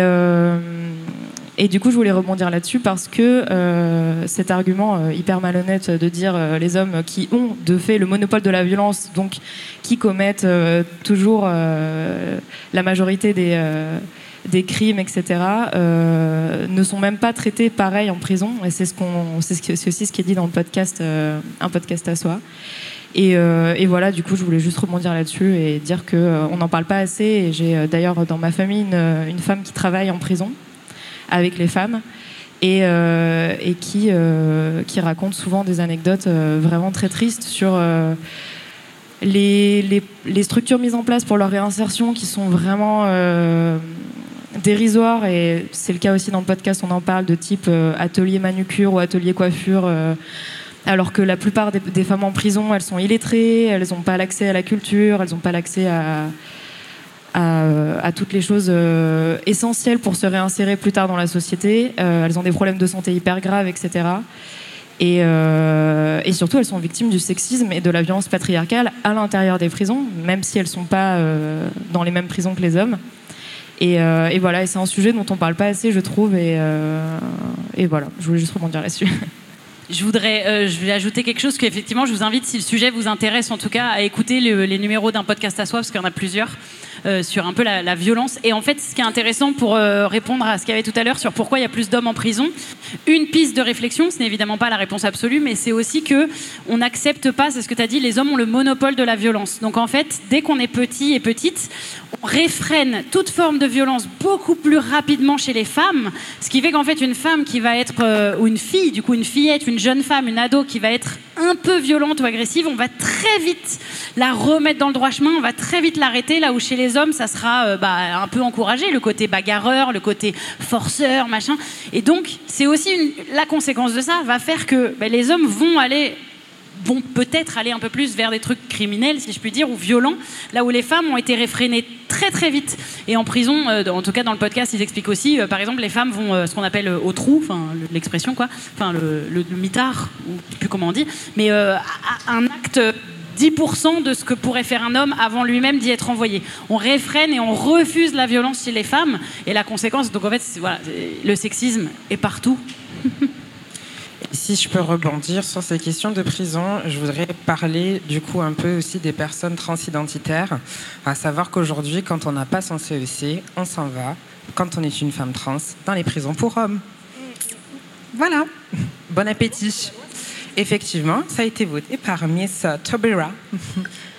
et du coup, je voulais rebondir là-dessus parce que euh, cet argument euh, hyper malhonnête de dire euh, les hommes qui ont de fait le monopole de la violence, donc qui commettent euh, toujours la majorité des, crimes, etc., ne sont même pas traités pareil en prison. Et c'est ce qu'on, c'est, aussi ce qui est dit dans le podcast, un podcast à soi. Et, voilà, du coup, je voulais juste rebondir là-dessus et dire que euh, n'en parle pas assez. Et j'ai d'ailleurs dans ma famille une femme qui travaille en prison avec les femmes et, euh, qui, euh, raconte souvent des anecdotes euh, vraiment très tristes sur euh, les, structures mises en place pour leur réinsertion qui sont vraiment dérisoires. Et c'est le cas aussi dans le podcast, on en parle de type atelier manucure ou atelier coiffure. alors que la plupart des, des femmes en prison, elles sont illettrées, elles n'ont pas l'accès à la culture, elles n'ont pas l'accès à, à, toutes les choses euh, essentielles pour se réinsérer plus tard dans la société. Euh, elles ont des problèmes de santé hyper graves, etc. Et, euh, et surtout, elles sont victimes du sexisme et de la violence patriarcale à l'intérieur des prisons, même si elles ne sont pas dans les mêmes prisons que les hommes. Et, voilà, c'est un sujet dont on ne parle pas assez, je trouve. Et, voilà, je voulais juste rebondir là-dessus. Je voudrais, je vais ajouter quelque chose qu'effectivement, je vous invite, si le sujet vous intéresse, en tout cas, à écouter le- les numéros d'un podcast à soi, parce qu'il y en a plusieurs, euh, sur un peu la, violence. Et en fait, ce qui est intéressant pour euh, répondre à ce qu'il y avait tout à l'heure sur pourquoi il y a plus d'hommes en prison, une piste de réflexion, ce n'est évidemment pas la réponse absolue, mais c'est aussi que on n'accepte pas, c'est ce que tu as dit, les hommes ont le monopole de la violence. Donc en fait, dès qu'on est petit et petite, on réfrène toute forme de violence beaucoup plus rapidement chez les femmes, ce qui fait qu'en fait une femme qui va être euh, ou une fille, du coup une fillette, une jeune femme, une ado qui va être un peu violente ou agressive, on va très vite la remettre dans le droit chemin, on va très vite l'arrêter. Là où chez les hommes, ça sera euh, bah, un peu encouragé, le côté bagarreur, le côté forceur, machin. Et donc c'est aussi la conséquence de ça va faire que bah, les hommes vont aller vont peut-être aller un peu plus vers des trucs criminels, si je puis dire, ou violents, là où les femmes ont été réfrénées très très vite. Et en prison, euh, en tout cas dans le podcast, ils expliquent aussi, euh, par exemple, les femmes vont ce qu'on appelle au trou, enfin le- l'expression quoi, enfin le, mitard, ou je sais plus comment on dit, mais un acte 10% de ce que pourrait faire un homme avant lui-même d'y être envoyé. On réfrène et on refuse la violence chez les femmes, et la conséquence, donc en fait, voilà, le sexisme est partout. Si je peux rebondir sur ces questions de prison, je voudrais parler du coup un peu aussi des personnes transidentitaires, à savoir qu'aujourd'hui, quand on n'a pas son CEC, on s'en va, quand on est une femme trans, dans les prisons pour hommes. Voilà. Bon appétit. Effectivement, ça a été voté par Miss Tobera.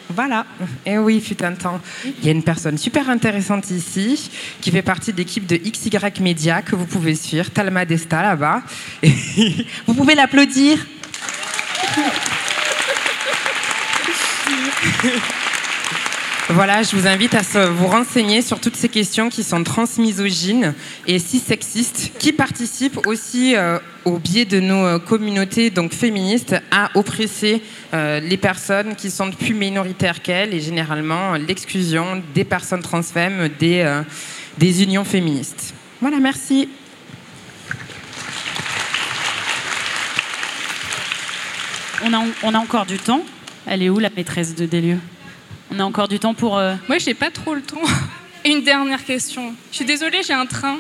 Voilà. Et oui, fut un temps. Il y a une personne super intéressante ici qui fait partie de l'équipe de XY Media que vous pouvez suivre, Talma Desta là-bas. Vous pouvez l'applaudir. Voilà, je vous invite à vous renseigner sur toutes ces questions qui sont transmisogynes et si sexistes, qui participent aussi euh, au biais de nos euh, communautés donc féministes à oppresser euh, les personnes qui sont plus minoritaires qu'elles et généralement l'exclusion des personnes transfemmes des, des unions féministes. Voilà, merci. On a, on a encore du temps. Elle est où la maîtresse de Délieu On a encore du temps pour. euh, Moi, j'ai pas trop le temps. Une dernière question. Je suis désolée, j'ai un train.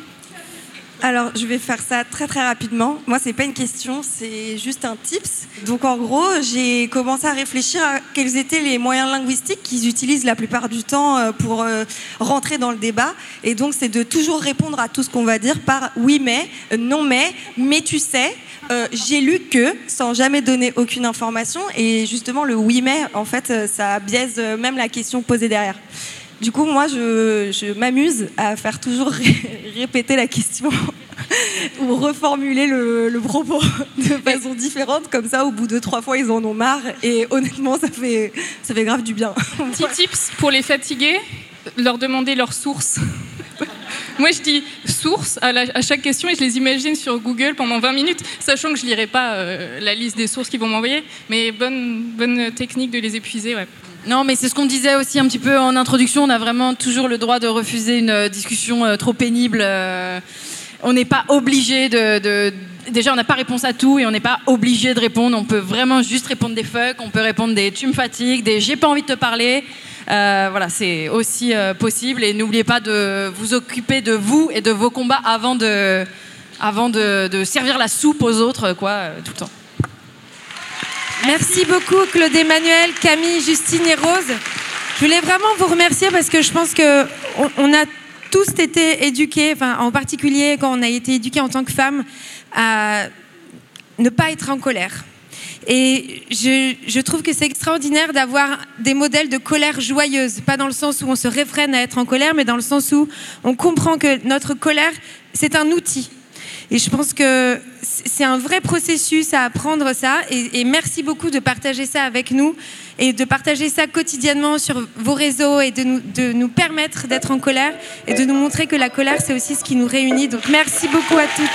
Alors, je vais faire ça très très rapidement. Moi, c'est pas une question, c'est juste un tips. Donc, en gros, j'ai commencé à réfléchir à quels étaient les moyens linguistiques qu'ils utilisent la plupart du temps euh, pour euh, rentrer dans le débat. Et donc, c'est de toujours répondre à tout ce qu'on va dire par oui mais, non mais, mais tu sais. Euh, j'ai lu que, sans jamais donner aucune information, et justement le oui mais, en fait, euh, ça biaise euh, même la question posée derrière. Du coup, moi, je, m'amuse à faire toujours ré- répéter la question ou reformuler le, propos de façon différente. Comme ça, au bout de trois fois, ils en ont marre. Et honnêtement, ça fait, ça fait grave du bien. Petit tips pour les fatigués, leur demander leur source. Moi, je dis source à, chaque question et je les imagine sur Google pendant 20 minutes, sachant que je lirai pas euh, la liste des sources qu'ils vont m'envoyer. Mais bonne, bonne technique de les épuiser, ouais. Non, mais c'est ce qu'on disait aussi un petit peu en introduction. On a vraiment toujours le droit de refuser une euh, discussion euh, trop pénible. On n'est pas obligé de, Déjà, on n'a pas réponse à tout et on n'est pas obligé de répondre. On peut vraiment juste répondre des fuck, on peut répondre des tu me fatigues, des j'ai pas envie de te parler. Euh, voilà, c'est aussi euh, possible. Et n'oubliez pas de vous occuper de vous et de vos combats avant de, avant de, servir la soupe aux autres, quoi, euh, tout le temps. Merci beaucoup Claude Emmanuel, Camille, Justine et Rose. Je voulais vraiment vous remercier parce que je pense que on, on a tous été éduqués, enfin, en particulier quand on a été éduqués en tant que femme, à ne pas être en colère. Et je, je trouve que c'est extraordinaire d'avoir des modèles de colère joyeuse, pas dans le sens où on se réfrène à être en colère, mais dans le sens où on comprend que notre colère, c'est un outil. Et je pense que c'est un vrai processus à apprendre ça. Et, merci beaucoup de partager ça avec nous et de partager ça quotidiennement sur vos réseaux et de nous, de nous permettre d'être en colère et de nous montrer que la colère, c'est aussi ce qui nous réunit. Donc merci beaucoup à toutes.